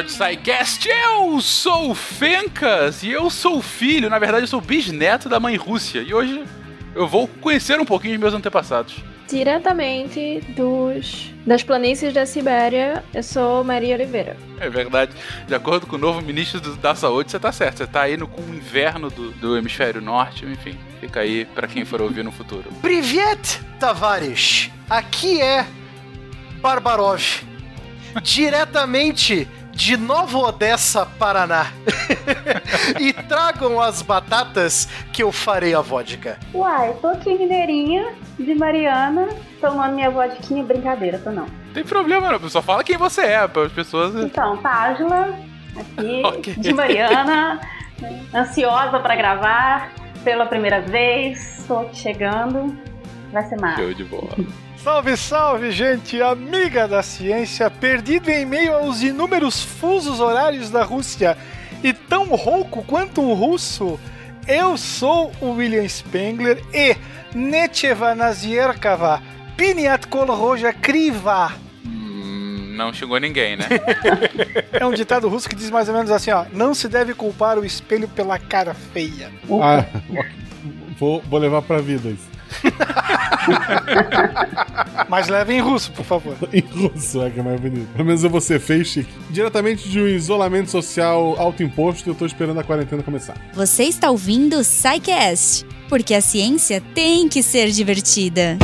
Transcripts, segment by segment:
episódio do SciCast. Eu sou o Fencas e eu sou o filho, na verdade eu sou o bisneto da mãe Rússia. E hoje eu vou conhecer um pouquinho de meus antepassados. Diretamente dos das planícies da Sibéria, eu sou Maria Oliveira. É verdade. De acordo com o novo ministro do, da Saúde, você tá certo. Você tá aí no, com o inverno do, do hemisfério norte, enfim. Fica aí para quem for ouvir no futuro. Privet Tavares. Aqui é Barbarov. Diretamente de Nova Odessa, Paraná. e tragam as batatas que eu farei a vodka. Uai, tô aqui mineirinha, de Mariana, tomando minha vodquinha. Brincadeira, tô não. Tem problema, não. Só fala quem você é, para as pessoas. Então, Tágila, aqui, okay. de Mariana, ansiosa para gravar pela primeira vez. Tô aqui chegando. Vai ser massa. Show de bola. Salve, salve, gente amiga da ciência, perdido em meio aos inúmeros fusos horários da Rússia e tão rouco quanto um russo. Eu sou o William Spengler e Necheva Nazierkava, Piniat Kolroja Kriva. Hum, não chegou ninguém, né? é um ditado russo que diz mais ou menos assim, ó, não se deve culpar o espelho pela cara feia. Ah, vou, vou levar pra vida isso. Mas leva em russo, por favor. em russo, é que é mais bonito. Pelo menos eu vou ser feio chique. Diretamente de um isolamento social autoimposto, eu tô esperando a quarentena começar. Você está ouvindo o SciCast, porque a ciência tem que ser divertida.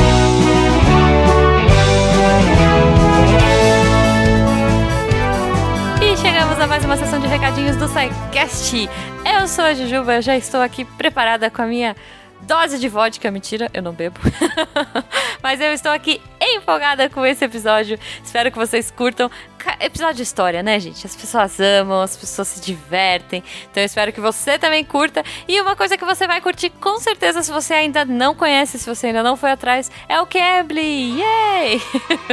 E chegamos a mais uma sessão de recadinhos do SciCast. Eu sou a Jujuba, já estou aqui preparada com a minha dose de vodka. Mentira, eu não bebo. Mas eu estou aqui empolgada com esse episódio. Espero que vocês curtam. Episódio de história, né, gente? As pessoas amam, as pessoas se divertem. Então eu espero que você também curta. E uma coisa que você vai curtir com certeza, se você ainda não conhece, se você ainda não foi atrás, é o Cambly! Yay!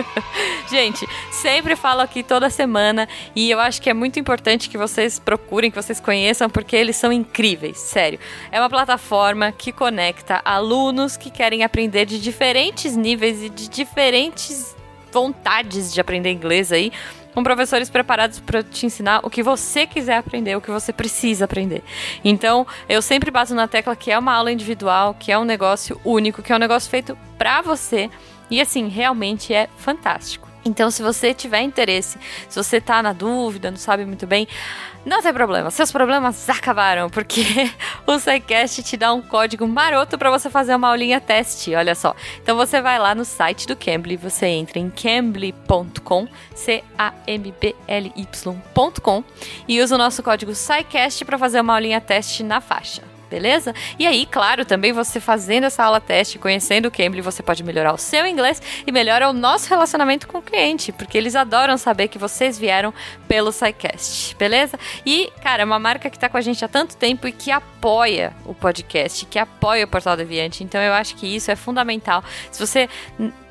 gente, sempre falo aqui toda semana e eu acho que é muito importante que vocês procurem, que vocês conheçam, porque eles são incríveis, sério. É uma plataforma que conecta alunos que querem aprender de diferentes níveis e de diferentes vontades de aprender inglês aí, com professores preparados para te ensinar o que você quiser aprender, o que você precisa aprender. Então, eu sempre bato na tecla que é uma aula individual, que é um negócio único, que é um negócio feito para você. E assim, realmente é fantástico. Então, se você tiver interesse, se você tá na dúvida, não sabe muito bem, não tem problema, seus problemas acabaram, porque o SciCast te dá um código maroto para você fazer uma aulinha teste, olha só. Então você vai lá no site do Cambly, você entra em cambly.com, C-A-M-B-L-Y.com, e usa o nosso código SciCast para fazer uma aulinha teste na faixa beleza? E aí, claro, também você fazendo essa aula teste, conhecendo o Cambly, você pode melhorar o seu inglês e melhora o nosso relacionamento com o cliente, porque eles adoram saber que vocês vieram pelo SciCast, beleza? E, cara, é uma marca que está com a gente há tanto tempo e que apoia o podcast, que apoia o Portal Deviante, então eu acho que isso é fundamental. Se você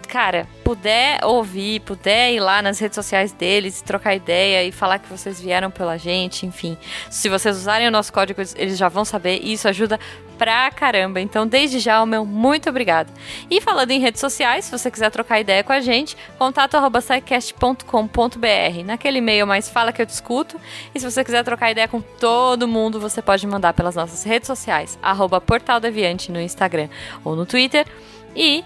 cara, puder ouvir, puder ir lá nas redes sociais deles, trocar ideia e falar que vocês vieram pela gente, enfim. Se vocês usarem o nosso código, eles já vão saber e isso ajuda pra caramba. Então, desde já, o meu muito obrigado. E falando em redes sociais, se você quiser trocar ideia com a gente, contato naquele e-mail mais fala que eu discuto. E se você quiser trocar ideia com todo mundo, você pode mandar pelas nossas redes sociais, arroba Portal Deviante no Instagram ou no Twitter. E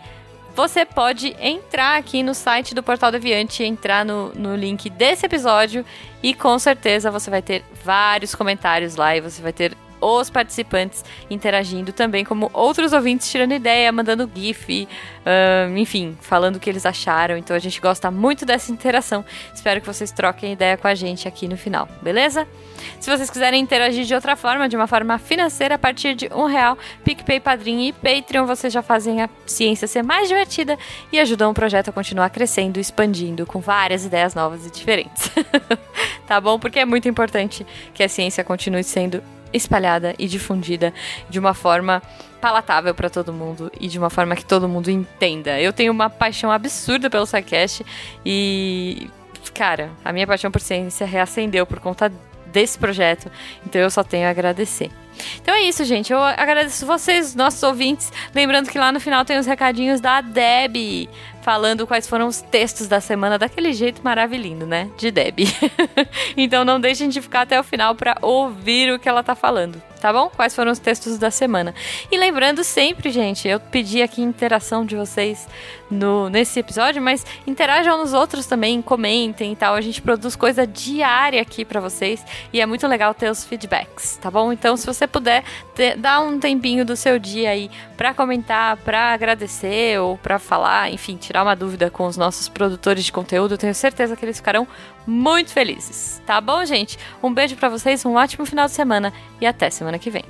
você pode entrar aqui no site do Portal Deviante, entrar no, no link desse episódio e com certeza você vai ter vários comentários lá e você vai ter os participantes interagindo também, como outros ouvintes tirando ideia, mandando GIF, uh, enfim, falando o que eles acharam. Então a gente gosta muito dessa interação. Espero que vocês troquem ideia com a gente aqui no final, beleza? Se vocês quiserem interagir de outra forma, de uma forma financeira, a partir de um real, PicPay, Padrinho e Patreon, vocês já fazem a ciência ser mais divertida e ajudam o projeto a continuar crescendo, expandindo, com várias ideias novas e diferentes. tá bom? Porque é muito importante que a ciência continue sendo espalhada e difundida de uma forma palatável para todo mundo e de uma forma que todo mundo entenda. Eu tenho uma paixão absurda pelo SciCast e, cara, a minha paixão por ciência reacendeu por conta desse projeto, então eu só tenho a agradecer. Então é isso, gente. Eu agradeço vocês, nossos ouvintes. Lembrando que lá no final tem os recadinhos da Deb falando quais foram os textos da semana daquele jeito maravilhoso, né? De Deb. então não deixem de ficar até o final para ouvir o que ela tá falando, tá bom? Quais foram os textos da semana. E lembrando sempre, gente, eu pedi aqui interação de vocês no, nesse episódio, mas interajam nos outros também, comentem e tal. A gente produz coisa diária aqui para vocês e é muito legal ter os feedbacks, tá bom? Então, se você puder, ter, dar um tempinho do seu dia aí para comentar, para agradecer ou para falar, enfim, tirar uma dúvida com os nossos produtores de conteúdo, tenho certeza que eles ficarão muito felizes. Tá bom, gente? Um beijo para vocês, um ótimo final de semana e até semana que vem.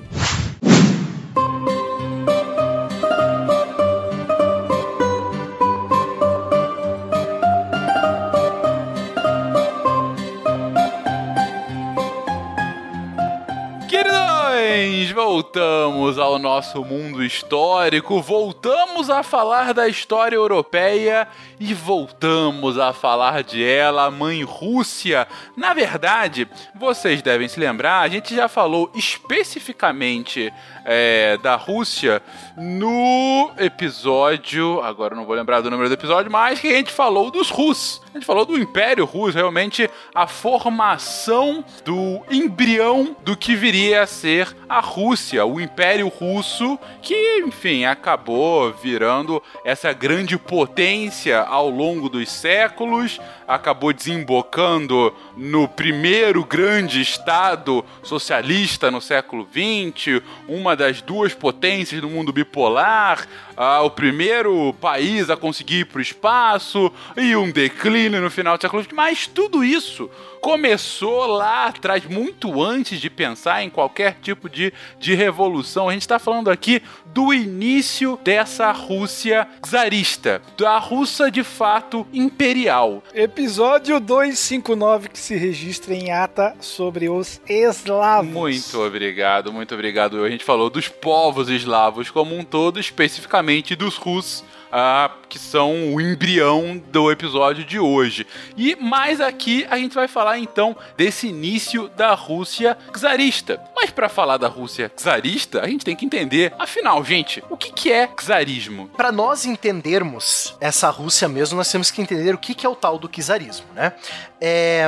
Queridões, voltamos ao nosso mundo histórico, voltamos a falar da história europeia e voltamos a falar de ela, mãe Rússia. Na verdade, vocês devem se lembrar, a gente já falou especificamente é, da Rússia no episódio. Agora não vou lembrar do número do episódio, mas que a gente falou dos Rus. A gente falou do Império Russo, realmente a formação do embrião do que viria a ser a Rússia, o Império Russo, que, enfim, acabou virando essa grande potência ao longo dos séculos, acabou desembocando no primeiro grande Estado socialista no século XX, uma das duas potências do mundo bipolar, ah, o primeiro país a conseguir ir para o espaço e um declínio no final do século XX. Mas tudo isso começou lá atrás, muito antes de pensar em qualquer tipo de, de revolução. A gente está falando aqui do início dessa Rússia czarista, da Rússia de fato imperial. Episódio 259 que se registra em ata sobre os eslavos. Muito obrigado, muito obrigado. A gente falou dos povos eslavos como um todo, especificamente dos russos. Ah, que são o embrião do episódio de hoje. E mais aqui a gente vai falar então desse início da Rússia czarista. Mas para falar da Rússia czarista, a gente tem que entender, afinal, gente, o que, que é czarismo? Para nós entendermos essa Rússia mesmo, nós temos que entender o que, que é o tal do czarismo, né? É,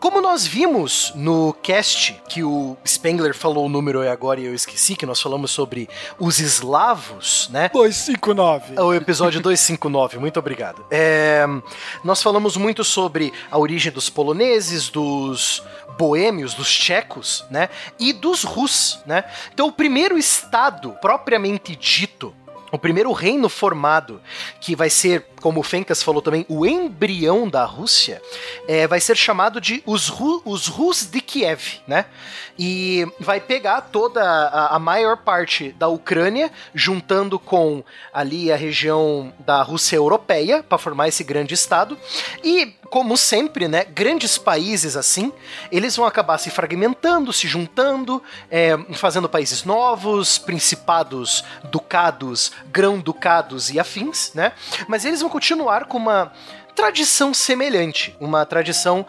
como nós vimos no cast que o Spengler falou o número e agora eu esqueci, que nós falamos sobre os eslavos, né? 259. O episódio 259, muito obrigado. É, nós falamos muito sobre a origem dos poloneses, dos boêmios, dos tchecos, né? E dos russos, né? Então, o primeiro estado propriamente dito o primeiro reino formado, que vai ser, como o Fencas falou também, o embrião da Rússia, é, vai ser chamado de os, Ru, os Rus de Kiev, né? E vai pegar toda a, a, maior parte da Ucrânia, juntando com ali a região da Rússia europeia, para formar esse grande estado. E, como sempre, né, grandes países assim, eles vão acabar se fragmentando, se juntando, é, fazendo países novos, principados, ducados, grão-ducados e afins, né? Mas eles vão continuar com uma tradição semelhante, uma tradição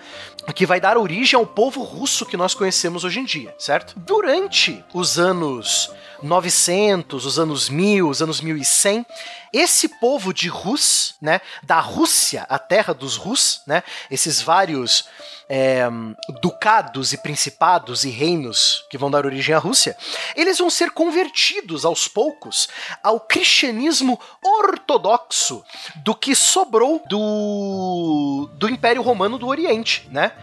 que vai dar origem ao povo russo que nós conhecemos hoje em dia, certo? Durante os anos 900, os anos 1000, os anos 1100, esse povo de Rus, né, da Rússia, a terra dos Rus, né, esses vários é, ducados e principados e reinos que vão dar origem à Rússia, eles vão ser convertidos aos poucos ao cristianismo ortodoxo do que sobrou do, do Império Romano do Oriente, né?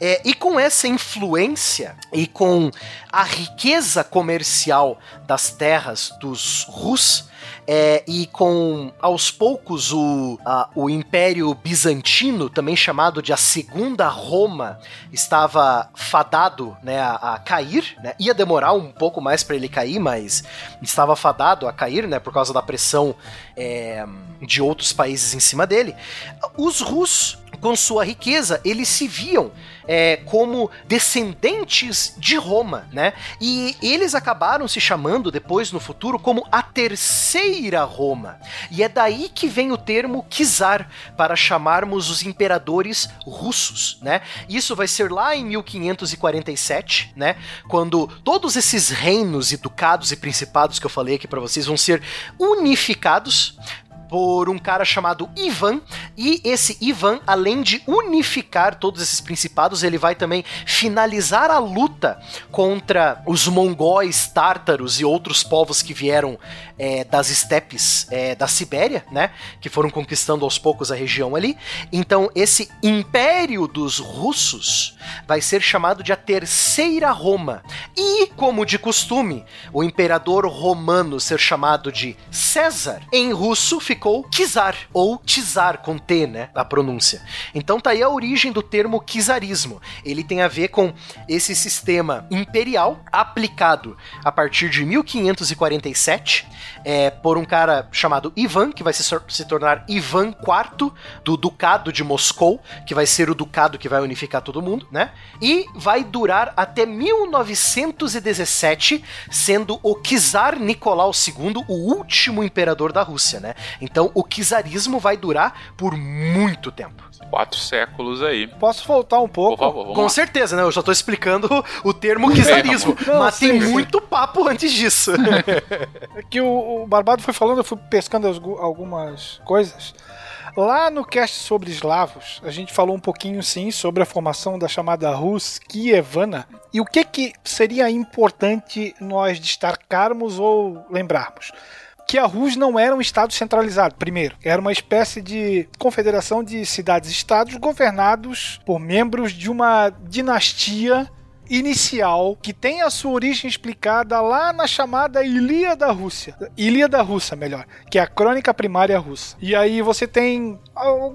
É, e com essa influência e com a riqueza comercial das terras dos Rus, é, e com aos poucos o, a, o Império Bizantino, também chamado de a Segunda Roma, estava fadado né, a, a cair. Né? Ia demorar um pouco mais para ele cair, mas estava fadado a cair né, por causa da pressão é, de outros países em cima dele. Os russos, com sua riqueza, eles se viam é, como descendentes de Roma, né? E eles acabaram se chamando depois no futuro como a terceira Roma. E é daí que vem o termo czar para chamarmos os imperadores russos, né? Isso vai ser lá em 1547, né? Quando todos esses reinos e ducados e principados que eu falei aqui para vocês vão ser unificados por um cara chamado Ivan, e esse Ivan, além de unificar todos esses principados, ele vai também finalizar a luta contra os mongóis, tártaros e outros povos que vieram é, das estepes é, da Sibéria, né? Que foram conquistando aos poucos a região ali. Então, esse Império dos Russos vai ser chamado de a Terceira Roma. E, como de costume, o imperador romano ser chamado de César, em russo ficou Czar, ou Czar com T, né? A pronúncia. Então tá aí a origem do termo czarismo. Ele tem a ver com esse sistema imperial aplicado a partir de 1547 é, por um cara chamado Ivan, que vai se, se tornar Ivan IV do Ducado de Moscou, que vai ser o ducado que vai unificar todo mundo, né? E vai durar até 1917, sendo o Czar Nicolau II o último imperador da Rússia, né? Então o czarismo vai durar por muito tempo. Quatro séculos aí. Posso voltar um pouco? Por favor, Com lá. certeza, né? Eu já tô explicando o termo czarismo, Não, mas tem sim, muito papo antes disso. É que o, o Barbado foi falando, eu fui pescando as- algumas coisas. Lá no cast sobre eslavos, a gente falou um pouquinho sim sobre a formação da chamada Rus Kievana e o que, que seria importante nós destacarmos ou lembrarmos. Que a Rus não era um estado centralizado, primeiro. Era uma espécie de confederação de cidades-estados governados por membros de uma dinastia inicial que tem a sua origem explicada lá na chamada Ilíada Rússia. Ilíada Russa, melhor, que é a crônica primária russa. E aí você tem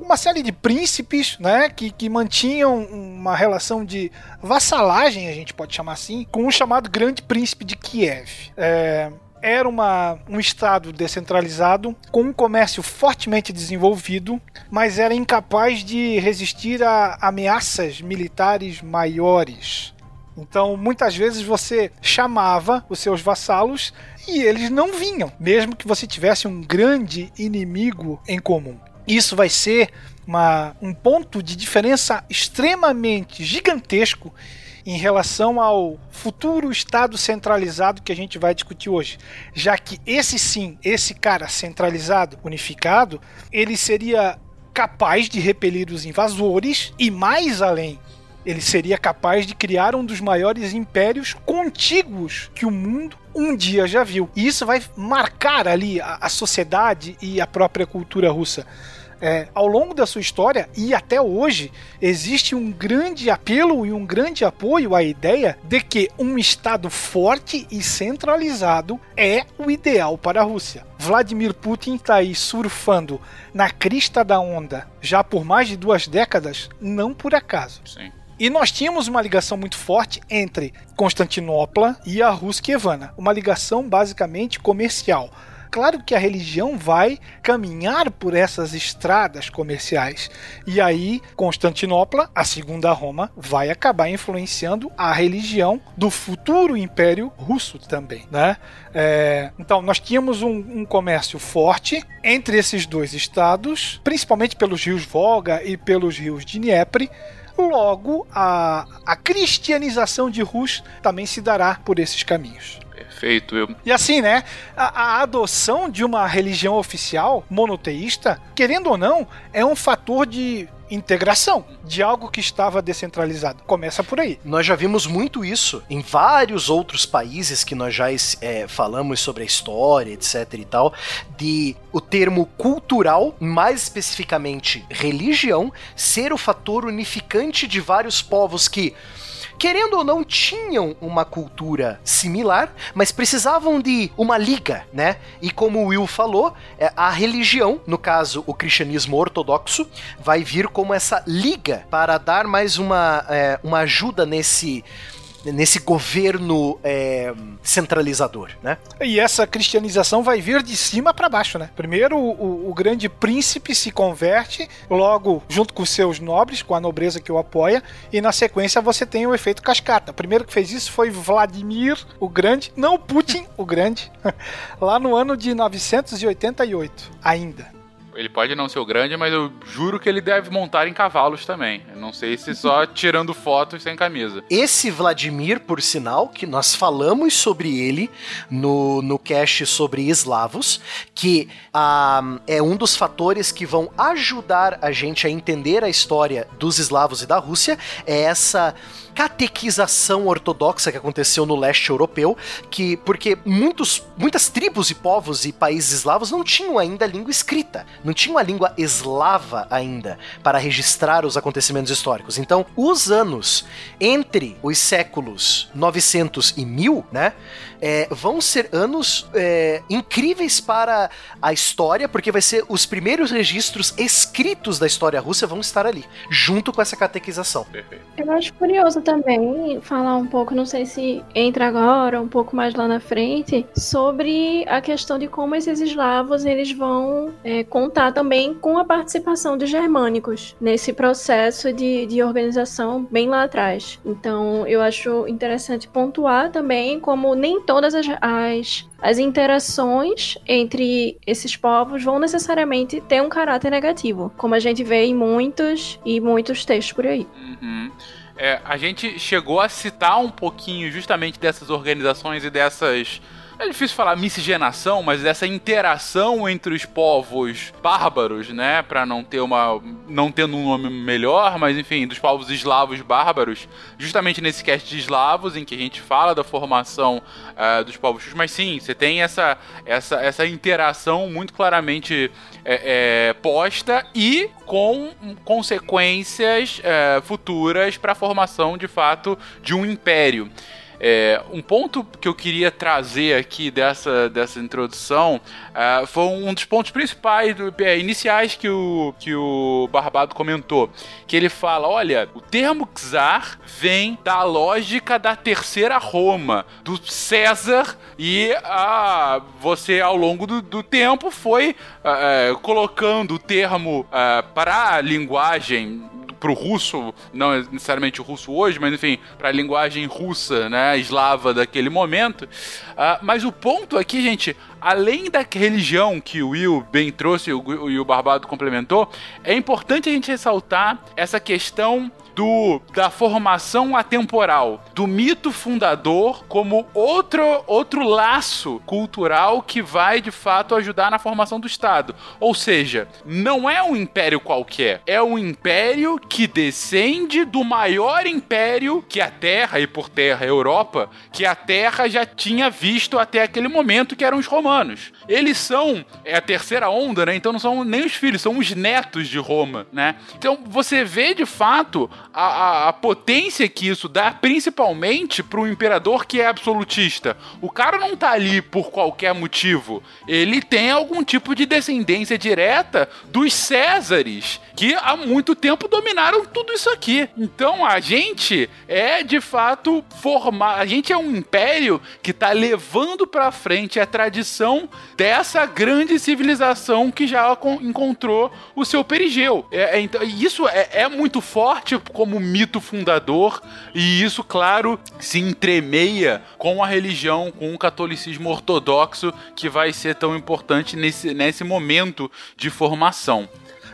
uma série de príncipes, né, que, que mantinham uma relação de vassalagem, a gente pode chamar assim, com o chamado Grande Príncipe de Kiev. É, era uma, um estado descentralizado, com um comércio fortemente desenvolvido, mas era incapaz de resistir a ameaças militares maiores. Então, muitas vezes você chamava os seus vassalos e eles não vinham, mesmo que você tivesse um grande inimigo em comum. Isso vai ser uma, um ponto de diferença extremamente gigantesco em relação ao futuro Estado centralizado que a gente vai discutir hoje. Já que esse sim, esse cara centralizado, unificado, ele seria capaz de repelir os invasores e mais além, ele seria capaz de criar um dos maiores impérios contíguos que o mundo um dia já viu. E isso vai marcar ali a, a sociedade e a própria cultura russa. É, ao longo da sua história e até hoje, existe um grande apelo e um grande apoio à ideia de que um Estado forte e centralizado é o ideal para a Rússia. Vladimir Putin está aí surfando na crista da onda já por mais de duas décadas, não por acaso. Sim. E nós tínhamos uma ligação muito forte entre Constantinopla e a Ruskievana, uma ligação basicamente comercial. Claro que a religião vai caminhar por essas estradas comerciais. E aí, Constantinopla, a segunda Roma, vai acabar influenciando a religião do futuro Império Russo também, né? É, então, nós tínhamos um, um comércio forte entre esses dois estados, principalmente pelos rios Volga e pelos rios Dniepr, Logo, a, a cristianização de Rus também se dará por esses caminhos. Perfeito. Eu... E assim, né? A, a, adoção de uma religião oficial monoteísta, querendo ou não, é um fator de integração de algo que estava descentralizado. Começa por aí. Nós já vimos muito isso em vários outros países que nós já é, falamos sobre a história, etc e tal, de o termo cultural, mais especificamente religião, ser o fator unificante de vários povos que querendo ou não, tinham uma cultura similar, mas precisavam de uma liga, né? E como o Will falou, a religião, no caso o cristianismo ortodoxo, vai vir como essa liga para dar mais uma, é, uma ajuda nesse nesse governo é, centralizador, né? E essa cristianização vai vir de cima para baixo, né? Primeiro o, o, grande príncipe se converte, logo junto com seus nobres, com a nobreza que o apoia, e na sequência você tem o efeito cascata. O primeiro que fez isso foi Vladimir o Grande, não Putin o Grande, lá no ano de 988 ainda. Ele pode não ser o grande, mas eu juro que ele deve montar em cavalos também. Eu não sei se só tirando fotos sem camisa. Esse Vladimir, por sinal, que nós falamos sobre ele no, no cast sobre eslavos, que ah, é um dos fatores que vão ajudar a gente a entender a história dos eslavos e da Rússia, é essa catequização ortodoxa que aconteceu no leste europeu, que porque muitos, muitas tribos e povos e países eslavos não tinham ainda língua escrita, não tinham a língua eslava ainda para registrar os acontecimentos históricos. Então, os anos entre os séculos 900 e 1000, né, é, vão ser anos é, incríveis para a história, porque vai ser os primeiros registros escritos da história russa vão estar ali, junto com essa catequização. Eu acho curioso também falar um pouco, não sei se entra agora, um pouco mais lá na frente, sobre a questão de como esses eslavos eles vão é, contar também com a participação dos germânicos nesse processo de, de organização bem lá atrás. Então, eu acho interessante pontuar também como nem todas as, as, as interações entre esses povos vão necessariamente ter um caráter negativo, como a gente vê em muitos e muitos textos por aí. Uhum. É, a gente chegou a citar um pouquinho justamente dessas organizações e dessas é difícil falar miscigenação, mas dessa interação entre os povos bárbaros, né, para não ter uma não tendo um nome melhor, mas enfim, dos povos eslavos bárbaros, justamente nesse cast de eslavos em que a gente fala da formação uh, dos povos, mas sim, você tem essa essa essa interação muito claramente é, é, posta e com consequências é, futuras para a formação de fato de um império. É, um ponto que eu queria trazer aqui dessa, dessa introdução uh, foi um dos pontos principais, do, é, iniciais que o, que o Barbado comentou. Que ele fala: olha, o termo czar vem da lógica da terceira Roma, do César, e uh, você, ao longo do, do tempo, foi uh, colocando o termo para a linguagem pro russo, não necessariamente o russo hoje, mas enfim, para a linguagem russa, né, eslava daquele momento. Uh, mas o ponto aqui, gente, além da religião que o Will bem trouxe e o, e o Barbado complementou, é importante a gente ressaltar essa questão do da formação atemporal, do mito fundador como outro outro laço cultural que vai de fato ajudar na formação do Estado. Ou seja, não é um império qualquer, é um império que descende do maior império que a Terra e por terra a Europa, que a Terra já tinha visto até aquele momento, que eram os romanos. Eles são é a terceira onda, né? Então não são nem os filhos, são os netos de Roma, né? Então você vê de fato a, a, a potência que isso dá, principalmente para um imperador que é absolutista. O cara não tá ali por qualquer motivo. Ele tem algum tipo de descendência direta dos Césares, que há muito tempo dominaram tudo isso aqui. Então a gente é de fato formar, a gente é um império que tá levando para frente a tradição dessa grande civilização que já encontrou o seu perigeu. É, é, então, isso é, é muito forte como mito fundador, e isso, claro, se entremeia com a religião, com o catolicismo ortodoxo, que vai ser tão importante nesse, nesse momento de formação.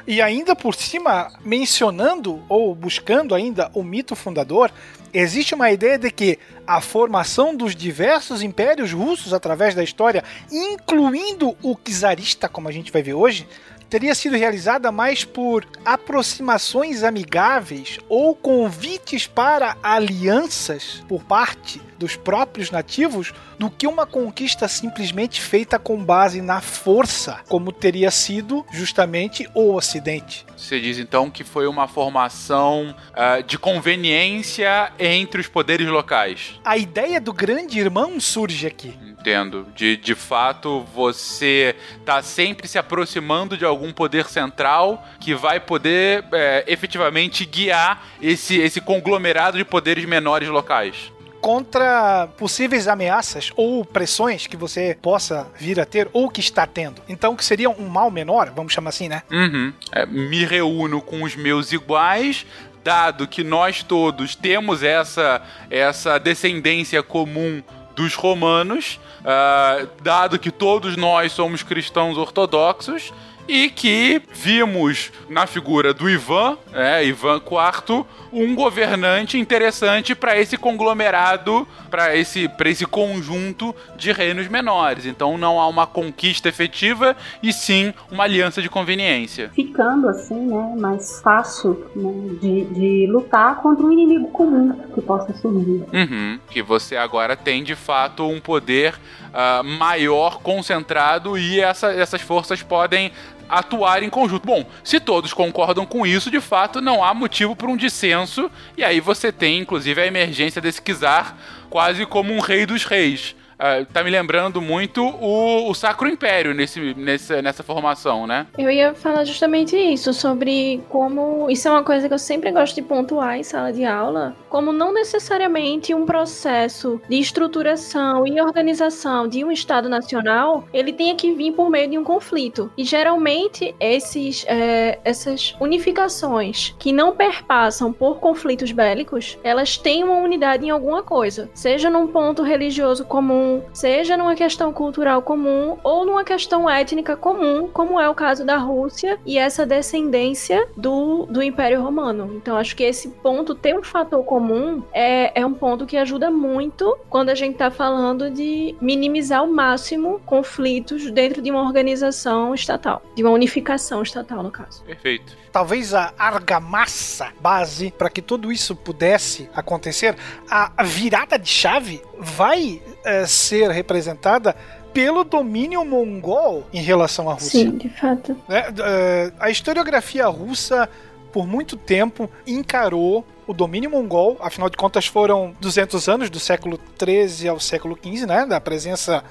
E ainda por cima, mencionando ou buscando ainda o mito fundador, existe uma ideia de que a formação dos diversos impérios russos através da história, incluindo o czarista, como a gente vai ver hoje, teria sido realizada mais por aproximações amigáveis ou convites para alianças por parte dos próprios nativos do que uma conquista simplesmente feita com base na força, como teria sido justamente o Ocidente. Você diz então que foi uma formação uh, de conveniência entre os poderes locais. A ideia do grande irmão surge aqui. Entendo. De, de fato, você tá sempre se aproximando de algum poder central que vai poder é, efetivamente guiar esse, esse conglomerado de poderes menores locais contra possíveis ameaças ou pressões que você possa vir a ter ou que está tendo. Então, que seria um mal menor, vamos chamar assim, né? Uhum. É, me reúno com os meus iguais, dado que nós todos temos essa, essa descendência comum dos romanos, uh, dado que todos nós somos cristãos ortodoxos e que vimos na figura do Ivan, é, Ivan IV, um governante interessante para esse conglomerado, para esse, esse conjunto de reinos menores. Então não há uma conquista efetiva e sim uma aliança de conveniência. Ficando assim, né, mais fácil né, de, de lutar contra um inimigo comum que possa surgir. Uhum, que você agora tem de fato um poder uh, maior, concentrado e essa, essas forças podem atuar em conjunto. Bom, se todos concordam com isso, de fato não há motivo para um dissenso, e aí você tem inclusive a emergência desse Kizar quase como um rei dos reis. Uh, tá me lembrando muito o, o Sacro Império nesse, nessa, nessa formação, né? Eu ia falar justamente isso, sobre como. Isso é uma coisa que eu sempre gosto de pontuar em sala de aula, como não necessariamente um processo de estruturação e organização de um Estado nacional ele tenha que vir por meio de um conflito. E geralmente esses, é, essas unificações que não perpassam por conflitos bélicos, elas têm uma unidade em alguma coisa, seja num ponto religioso comum comum, seja numa questão cultural comum ou numa questão étnica comum, como é o caso da Rússia e essa descendência do, do Império Romano. Então, acho que esse ponto ter um fator comum é, é um ponto que ajuda muito quando a gente está falando de minimizar ao máximo conflitos dentro de uma organização estatal, de uma unificação estatal, no caso. Perfeito talvez a argamassa base para que tudo isso pudesse acontecer, a virada de chave vai é, ser representada pelo domínio mongol em relação à Rússia. Sim, de fato. É, é, a historiografia russa, por muito tempo, encarou o domínio mongol, afinal de contas foram 200 anos, do século 13 ao século 15, né, da presença,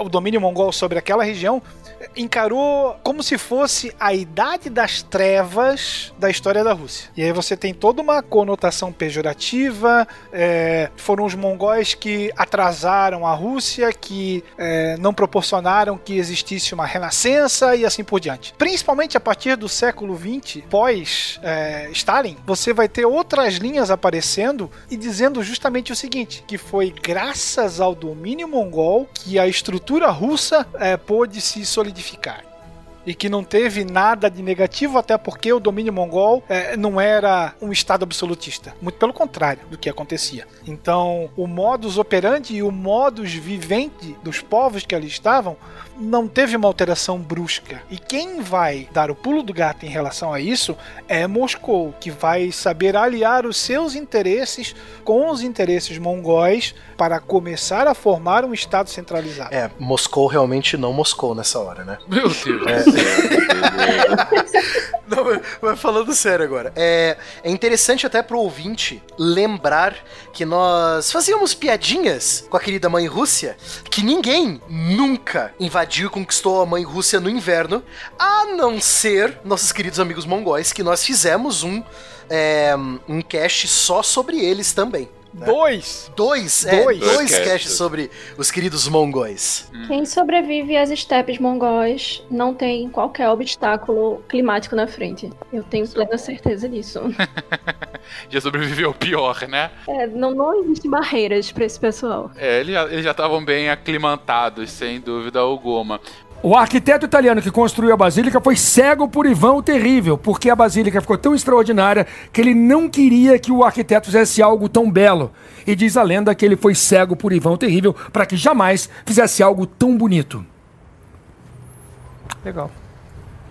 o domínio mongol sobre aquela região, encarou como se fosse a idade das trevas da história da Rússia. E aí você tem toda uma conotação pejorativa. É, foram os mongóis que atrasaram a Rússia, que é, não proporcionaram que existisse uma renascença e assim por diante. Principalmente a partir do século XX, pós é, Stalin, você vai ter outras linhas aparecendo e dizendo justamente o seguinte: que foi graças ao domínio mongol que a estrutura russa é, pôde se solidificar e que não teve nada de negativo, até porque o domínio mongol é, não era um estado absolutista. Muito pelo contrário do que acontecia. Então, o modus operandi e o modus vivente dos povos que ali estavam não teve uma alteração brusca. E quem vai dar o pulo do gato em relação a isso é Moscou, que vai saber aliar os seus interesses com os interesses mongóis para começar a formar um estado centralizado. É, Moscou realmente não Moscou nessa hora, né? Meu Deus. É. não, mas falando sério agora, é, é interessante até pro ouvinte lembrar que nós fazíamos piadinhas com a querida mãe Rússia, que ninguém nunca invadiu e conquistou a mãe Rússia no inverno, a não ser nossos queridos amigos mongóis, que nós fizemos um, é, um cast só sobre eles também. Né? Dois! Dois, é, dois, dois casts sobre os queridos mongóis. Hum. Quem sobrevive às estepes mongóis não tem qualquer obstáculo climático na frente. Eu tenho plena certeza disso. já sobreviveu pior, né? É, não, não existem barreiras para esse pessoal. É, eles já estavam bem aclimatados, sem dúvida alguma. O arquiteto italiano que construiu a basílica foi cego por Ivan o Terrível, porque a basílica ficou tão extraordinária que ele não queria que o arquiteto fizesse algo tão belo. E diz a lenda que ele foi cego por Ivan o Terrível para que jamais fizesse algo tão bonito. Legal.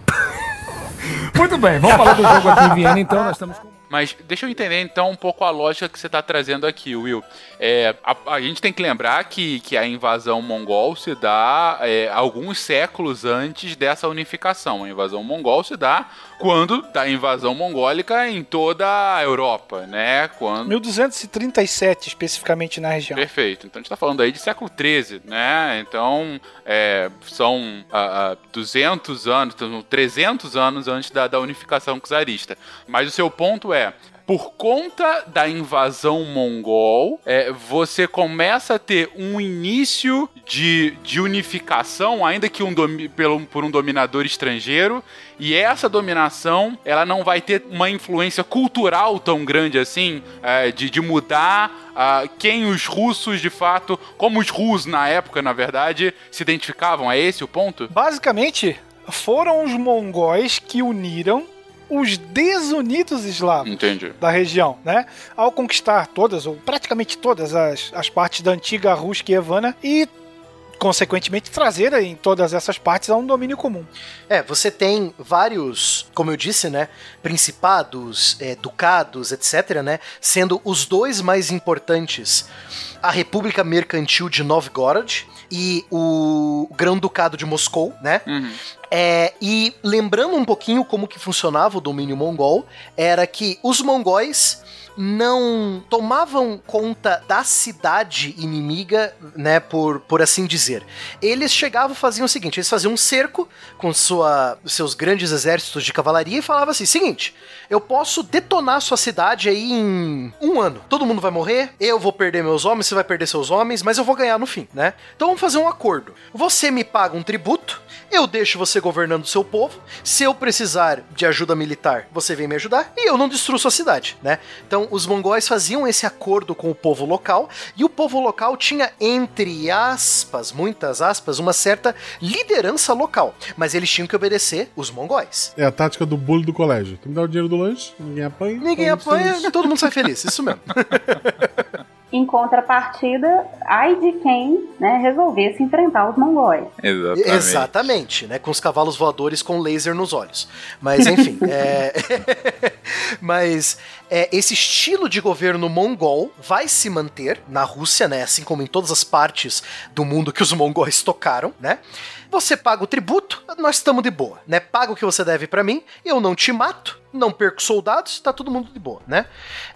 Muito bem, vamos falar do jogo aqui em Viena, então. Nós estamos com mas deixa eu entender então um pouco a lógica que você está trazendo aqui, Will. É, a, a, gente tem que lembrar que, que a invasão mongol se dá é, alguns séculos antes dessa unificação. A invasão mongol se dá quando da invasão mongólica em toda a Europa, né? Quando... 1237, especificamente na região. Perfeito. Então a gente está falando aí de século XIII, né? Então é, são uh, uh, 200 anos, 300 anos antes da, da unificação czarista. Mas o seu ponto é, por conta da invasão mongol, é, você começa a ter um início de, de unificação, ainda que um pelo, por um dominador estrangeiro, e essa dominação, ela não vai ter uma influência cultural tão grande assim, é, de, de mudar ah, quem os russos de fato, como os russos na época, na verdade, se identificavam. É esse o ponto? Basicamente, foram os mongóis que uniram os desunidos eslavos Entendi. da região, né? Ao conquistar todas, ou praticamente todas as, as partes da antiga Rus Kievana e, consequentemente, trazer em todas essas partes a um domínio comum. É, você tem vários, como eu disse, né, principados, é, ducados, etc, né, sendo os dois mais importantes a República Mercantil de Novgorod e o Grão-Ducado de Moscou, né? Uhum. É, e lembrando um pouquinho como que funcionava o domínio mongol, era que os mongóis não tomavam conta da cidade inimiga, né, por, por assim dizer. Eles chegavam faziam o seguinte, eles faziam um cerco com sua, seus grandes exércitos de cavalaria e falavam assim, seguinte, eu posso detonar sua cidade aí em um ano. Todo mundo vai morrer, eu vou perder meus homens, você vai perder seus homens, mas eu vou ganhar no fim, né? Então vamos fazer um acordo. Você me paga um tributo, eu deixo você governando o seu povo. Se eu precisar de ajuda militar, você vem me ajudar e eu não destruo sua cidade, né? Então, os mongóis faziam esse acordo com o povo local e o povo local tinha, entre aspas, muitas aspas, uma certa liderança local, mas eles tinham que obedecer os mongóis. É a tática do bullying do colégio. Tu me dá o dinheiro do lanche, ninguém apanha. Ninguém apanha, todo mundo sai feliz, isso mesmo. Em contrapartida, ai de quem né, resolvesse enfrentar os mongóis. Exatamente. Exatamente, né? Com os cavalos voadores com laser nos olhos. Mas enfim, é... mas é, esse estilo de governo mongol vai se manter na Rússia, né? Assim como em todas as partes do mundo que os mongóis tocaram, né? Você paga o tributo, nós estamos de boa, né? Paga o que você deve pra mim, eu não te mato, não perco soldados, tá todo mundo de boa, né?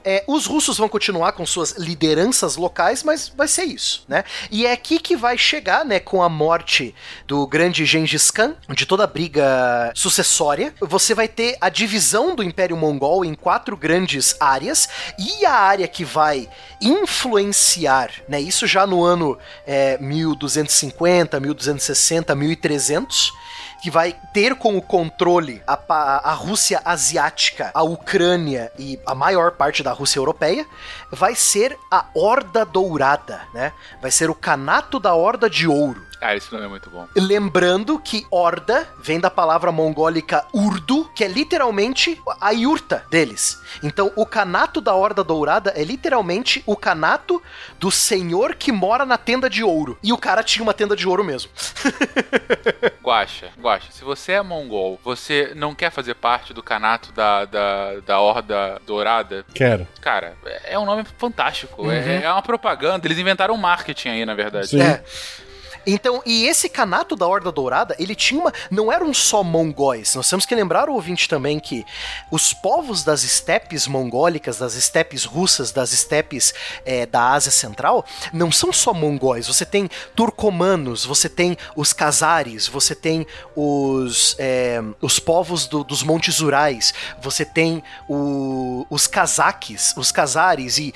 É, os russos vão continuar com suas lideranças locais, mas vai ser isso, né? E é aqui que vai chegar, né, com a morte do grande Gengis Khan, de toda a briga sucessória, você vai ter a divisão do Império Mongol em quatro grandes áreas, e a área que vai influenciar, né, isso já no ano é, 1250, 1260, 1300, que vai ter como controle a, a Rússia asiática, a Ucrânia e a maior parte da Rússia europeia, vai ser a Horda Dourada, né? Vai ser o Canato da Horda de Ouro. Ah, esse nome é muito bom. Lembrando que Horda vem da palavra mongólica Urdu, que é literalmente a iurta deles. Então, o canato da Horda Dourada é literalmente o canato do senhor que mora na tenda de ouro. E o cara tinha uma tenda de ouro mesmo. Guaxa, Guaxa, se você é mongol, você não quer fazer parte do canato da, da, da Horda Dourada, Quero. cara, é um nome fantástico. Uhum. É, é uma propaganda. Eles inventaram um marketing aí, na verdade. Sim. É. Então, e esse canato da Horda Dourada, ele tinha uma. Não eram só mongóis. Nós temos que lembrar o ouvinte também que os povos das estepes mongólicas, das estepes russas, das estepes eh, da Ásia Central, não são só mongóis. Você tem turcomanos, você tem os cazares, você tem os, eh, os povos do- dos Montes Urais, você tem o- os cazaques, os cazares e,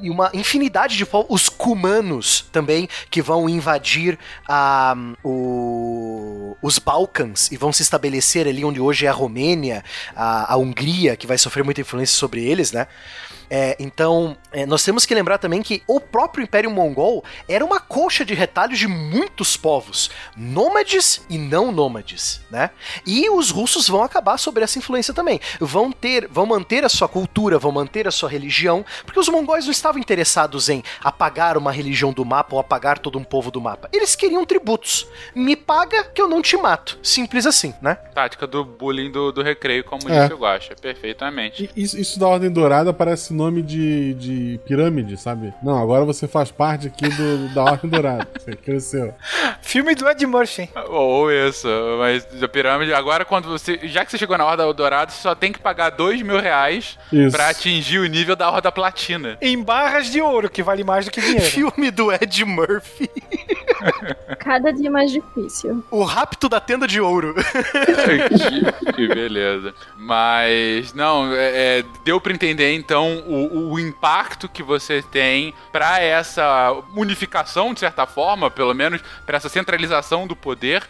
e uma infinidade de povos, os cumanos também, que vão invadir a, o- os Balcãs e vão se estabelecer ali onde hoje é a Romênia, a, a Hungria, que vai sofrer muita influência sobre eles, né? É, então, é, nós temos que lembrar também que o próprio Império Mongol era uma coxa de retalhos de muitos povos, nômades e não nômades, né? E os russos vão acabar sobre essa influência também. Vão ter, vão manter a sua cultura, vão manter a sua religião, porque os mongóis não estavam interessados em apagar uma religião do mapa ou apagar todo um povo do mapa. Eles queriam tributos. Me paga que eu não te mato. Simples assim, né? Tática do bullying do, do recreio, como É. disse o Guaxa. Perfeitamente. E Isso, isso da Ordem Dourada parece nome de, de pirâmide, sabe? Não, agora você faz parte aqui do, da Ordem Dourada. Você cresceu. Filme do Ed Murphy. Ou isso, mas da pirâmide. Agora, quando você. Já que você chegou na Horda Dourada, você só tem que pagar dois mil reais Isso. pra atingir o nível da Horda Platina. Em barras de ouro, que vale mais do que dinheiro. Filme do Ed Murphy. Cada dia mais difícil. O rapto da tenda de ouro. que, que beleza. Mas, não, é, é, deu pra entender então o, o impacto que você tem pra essa unificação, de certa forma, pelo menos, pra essa centralização do poder.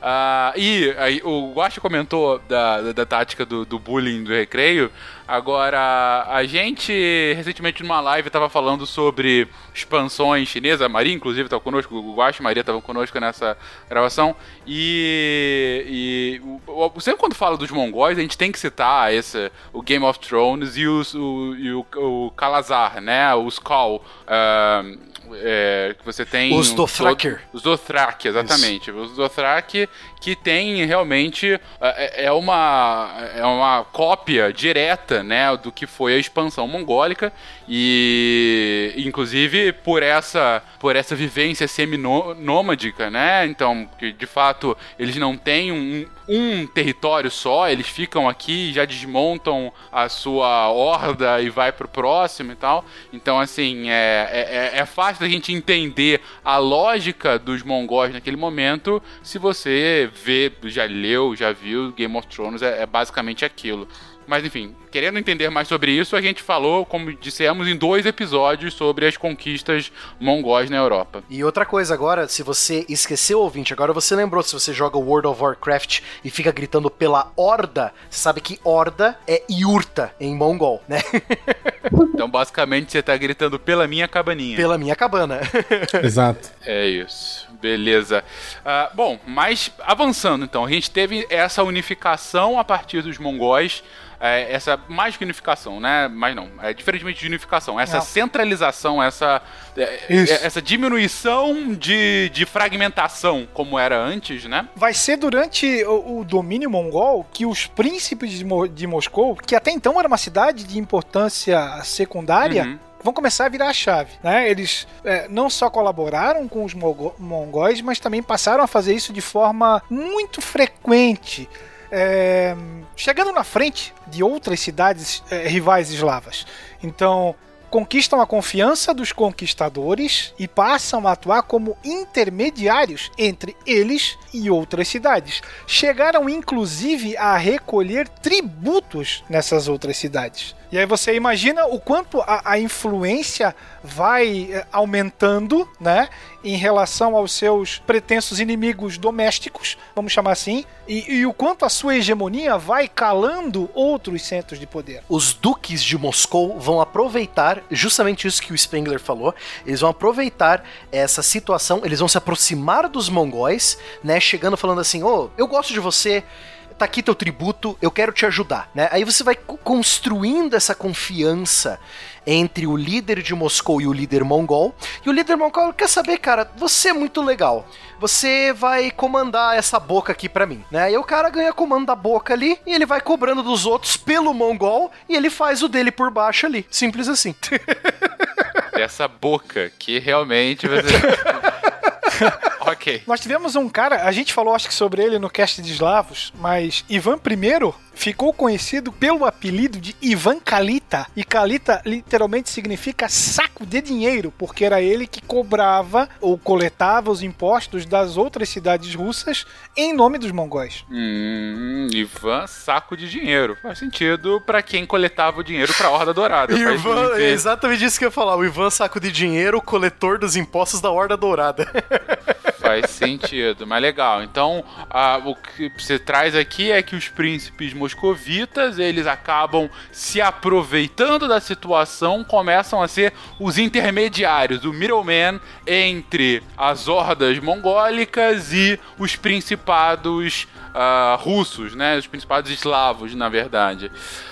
Uh, e aí, o Guache comentou da, da, da tática do, do, bullying do recreio. Agora, a gente recentemente numa live estava falando sobre expansões chinesas. A Maria, inclusive, estava conosco. O Guache e Maria estavam conosco nessa gravação. E, e o, sempre quando fala dos mongóis, a gente tem que citar esse, o Game of Thrones e, os, o, e o, o Kalazar, né? O Skull. Uh, é, que você tem. Os Dothraki. Os Dothraki, exatamente. Isso. Os Dothraki que tem realmente. É, é, uma, é uma cópia direta né, do que foi a expansão mongólica. E inclusive por essa, por essa vivência semi-nômadica, né? Então, que de fato eles não têm um, um território só, eles ficam aqui, já desmontam a sua horda e vai pro próximo e tal. Então, assim, é, é, é fácil da gente entender a lógica dos mongóis naquele momento se você vê, já leu, já viu Game of Thrones, é, é basicamente aquilo. Mas enfim, querendo entender mais sobre isso, a gente falou, como dissemos, em dois episódios sobre as conquistas mongóis na Europa. E outra coisa agora, se você esqueceu, ouvinte, agora você lembrou, se você joga World of Warcraft e fica gritando pela Horda, você sabe que Horda é Yurta em mongol, né? então, basicamente, você tá gritando pela minha cabaninha. Pela minha cabana. Exato. É isso. Beleza. Uh, bom, mas avançando então, a gente teve essa unificação a partir dos mongóis é, essa mais que unificação, né? Mas não, é diferentemente de unificação, essa não. centralização, essa, é, é, essa diminuição de, de fragmentação, como era antes, né? Vai ser durante o, o domínio mongol que os príncipes de, Mo de, Moscou, que até então era uma cidade de importância secundária, uhum vão começar a virar a chave. Né? Eles é, não só colaboraram com os mongóis, mas também passaram a fazer isso de forma muito frequente é, chegando na frente de outras cidades é, rivais eslavas. Então, conquistam a confiança dos conquistadores e passam a atuar como intermediários entre eles e outras cidades. Chegaram inclusive a recolher tributos nessas outras cidades. E aí você imagina o quanto a, a influência vai eh, aumentando, né? Em relação aos seus pretensos inimigos domésticos, vamos chamar assim, e, e, o quanto a sua hegemonia vai calando outros centros de poder. Os duques de Moscou vão aproveitar justamente isso que o Spengler falou. Eles vão aproveitar essa situação, eles vão se aproximar dos mongóis, né? Chegando falando assim: ô, oh, eu gosto de você tá aqui teu tributo, eu quero te ajudar, né? Aí você vai construindo essa confiança entre o líder de Moscou e o líder mongol. E o líder mongol quer saber, cara, você é muito legal. Você vai comandar essa boca aqui para mim, né? E o cara ganha comando da boca ali e ele vai cobrando dos outros pelo mongol e ele faz o dele por baixo ali. Simples assim. Essa boca que realmente você ok. Nós tivemos um cara, a gente falou acho que sobre ele no cast de eslavos, mas Ivan I ficou conhecido pelo apelido de Ivan Kalita. E Kalita literalmente significa saco de dinheiro, porque era ele que cobrava ou coletava os impostos das outras cidades russas em nome dos mongóis. Hum, Ivan saco de dinheiro. Faz sentido para quem coletava o dinheiro para a Horda Dourada. Ivan, é exatamente isso que eu ia falar. O Ivan saco de dinheiro, coletor dos impostos da Horda Dourada. Faz sentido, mas legal. Então, o que você traz aqui é que os príncipes moscovitas, eles acabam se aproveitando da situação, começam a ser os intermediários, o middleman entre as hordas mongólicas e os principados uh, russos, né? Os principados eslavos, na verdade.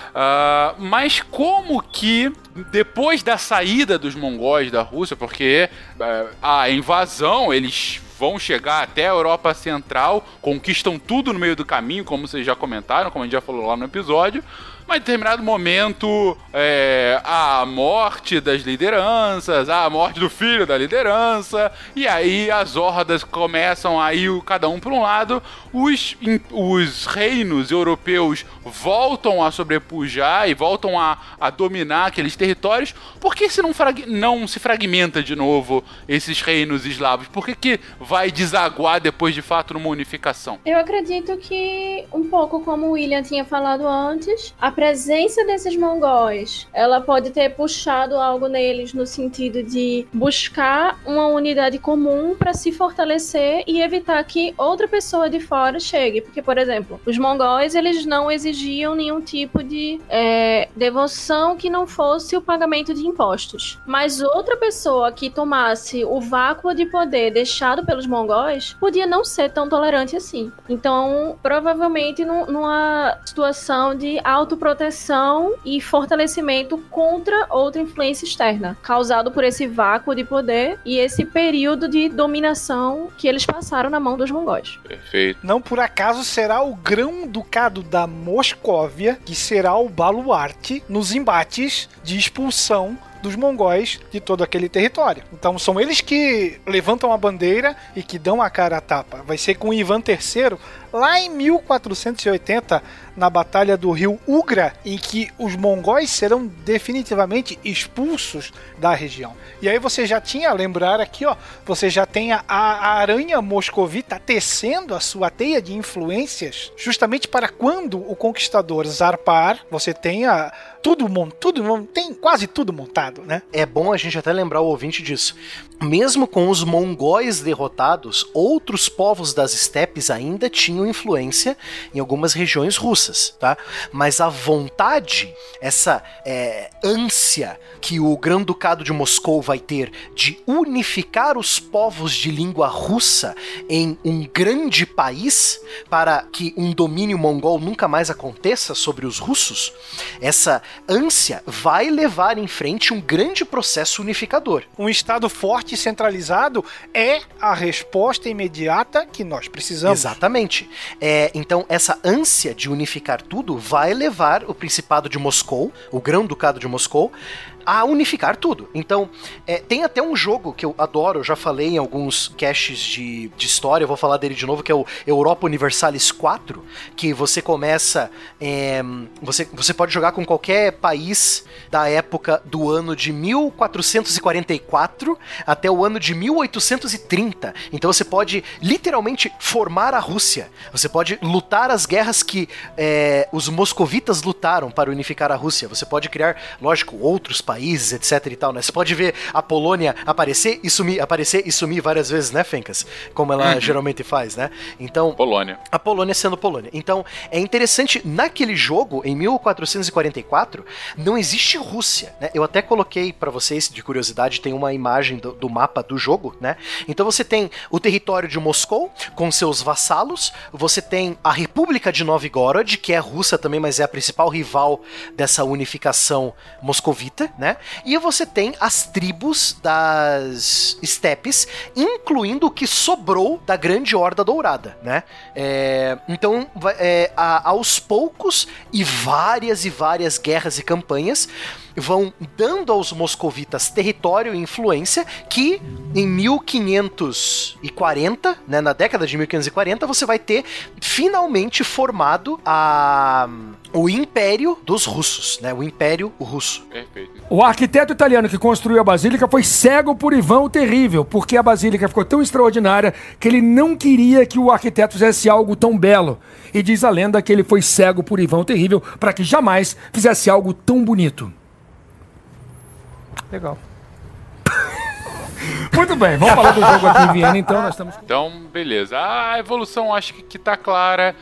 Uh, mas como que depois da saída dos mongóis da Rússia, porque uh, a invasão eles vão chegar até a Europa Central, conquistam tudo no meio do caminho, como vocês já comentaram, como a gente já falou lá no episódio. Mas em determinado momento é, a morte das lideranças, a morte do filho da liderança, e aí as hordas começam a ir cada um para um lado, os, os reinos europeus voltam a sobrepujar e voltam a, a dominar aqueles territórios, por que se não, não se fragmenta de novo esses reinos eslavos? Por que, que vai desaguar depois de fato numa unificação? Eu acredito que, um pouco como o William tinha falado antes, a presença desses mongóis ela pode ter puxado algo neles no sentido de buscar uma unidade comum para se fortalecer e evitar que outra pessoa de fora chegue. Porque, por exemplo, os mongóis eles não exigiam nenhum tipo de é, devoção que não fosse o pagamento de impostos. Mas outra pessoa que tomasse o vácuo de poder deixado pelos mongóis podia não ser tão tolerante assim. Então, provavelmente numa situação de autoproteção e fortalecimento contra outra influência externa, causado por esse vácuo de poder e esse período de dominação que eles passaram na mão dos mongóis. Perfeito. Não por acaso será o grão-ducado da Moscóvia que será o baluarte nos embates de expulsão dos mongóis de todo aquele território. Então são eles que levantam a bandeira e que dão a cara à tapa. Vai ser com Ivan III lá em 1480, na Batalha do Rio Ugra, em que os mongóis serão definitivamente expulsos da região. E aí você já tinha, lembrar aqui, ó, você já tem a, a aranha moscovita tecendo a sua teia de influências, justamente para quando o conquistador zarpar, você tenha tudo tudo tem quase tudo montado, né? É bom a gente até lembrar o ouvinte disso. Mesmo com os mongóis derrotados, outros povos das estepes ainda tinham influência em algumas regiões russas, tá? Mas a vontade, essa é, ânsia que o Grão-Ducado de Moscou vai ter de unificar os povos de língua russa em um grande país para que um domínio mongol nunca mais aconteça sobre os russos, essa ânsia vai levar em frente um grande processo unificador. Um Estado forte centralizado é a resposta imediata que nós precisamos. Exatamente. É, então, essa ânsia de unificar tudo vai levar o Principado de Moscou, o Grão-Ducado de Moscou, a unificar tudo. Então, é, tem até um jogo que eu adoro, eu já falei em alguns caches de, de história, eu vou falar dele de novo, que é o Europa Universalis 4, que você começa. É, você, você pode jogar com qualquer país da época do ano de 1444 até o ano de 1830. Então você pode literalmente formar a Rússia. Você pode lutar as guerras que é, os moscovitas lutaram para unificar a Rússia. Você pode criar, lógico, outros países etc e tal, né? Você pode ver a Polônia aparecer e sumir, aparecer e sumir várias vezes, né, Fencas? Como ela uhum. geralmente faz, né? Então. Polônia. A Polônia sendo Polônia. Então, é interessante, naquele jogo, em 1444, não existe Rússia, né? Eu até coloquei para vocês, de curiosidade, tem uma imagem do, do mapa do jogo, né? Então você tem o território de Moscou, com seus vassalos, você tem a República de Novgorod, que é russa também, mas é a principal rival dessa unificação moscovita, né? E você tem as tribos das estepes, incluindo o que sobrou da Grande Horda Dourada, né? É, então, é, a, aos poucos e várias e várias guerras e campanhas, vão dando aos moscovitas território e influência que em 1540, né, na década de 1540, você vai ter finalmente formado a o Império dos Russos, né? O Império Russo. Perfeito. O arquiteto italiano que construiu a basílica foi cego por Ivan o Terrível, porque a basílica ficou tão extraordinária que ele não queria que o arquiteto fizesse algo tão belo. E diz a lenda que ele foi cego por Ivan o Terrível para que jamais fizesse algo tão bonito. Legal. Muito bem, vamos falar do jogo aqui em Viena, então nós estamos. Então, beleza. A evolução acho que, que tá clara.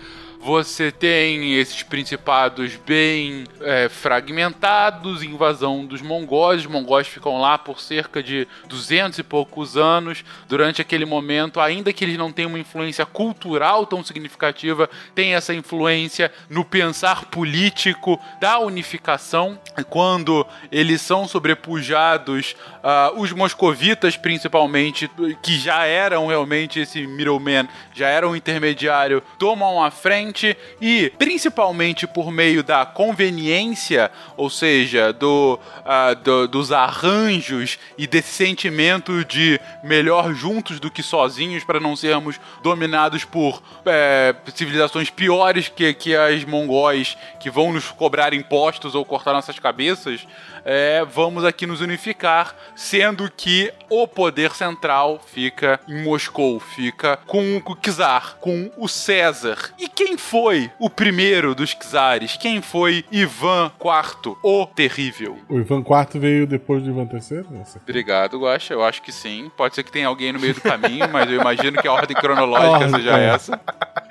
Você tem esses principados bem é, fragmentados, invasão dos mongóis. Os mongóis ficam lá por cerca de 200 e poucos anos. Durante aquele momento, ainda que eles não tenham uma influência cultural tão significativa, tem essa influência no pensar político da unificação. Quando eles são sobrepujados, uh, os moscovitas, principalmente, que já eram realmente esse middleman, já eram um intermediário, tomam a frente frente e, principalmente por meio da conveniência, ou seja, do, uh, do, dos arranjos e desse sentimento de melhor juntos do que sozinhos para não sermos dominados por é, civilizações piores que, que as mongóis que vão nos cobrar impostos ou cortar nossas cabeças, é, vamos aqui nos unificar, sendo que o poder central fica em Moscou, fica com o czar, com o César. E quem foi o primeiro dos czares? Quem foi Ivan IV, o Terrível? O Ivan IV veio depois do Ivan III? Nossa. Obrigado, Guaxa. Eu acho que sim. Pode ser que tenha alguém no meio do caminho, mas eu imagino que a ordem cronológica seja essa.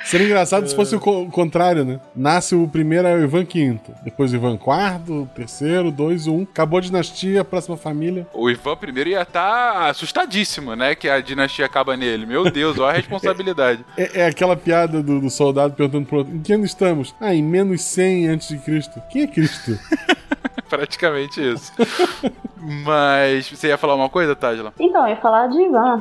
Seria engraçado se fosse o co- o contrário, né? Nasce o primeiro é o Ivan V, depois o Ivan IV, terceiro, dois, um. Acabou a dinastia, próxima família. O Ivan I ia estar assustadíssimo, né? Que a dinastia acaba nele. Meu Deus, olha a responsabilidade. É, é aquela piada do, do soldado perguntando pro outro: em que ano estamos? Ah, em menos 100 antes de Cristo. Quem é Cristo? Praticamente isso. Mas você ia falar uma coisa, Tajla? Então, eu ia falar de Ivan.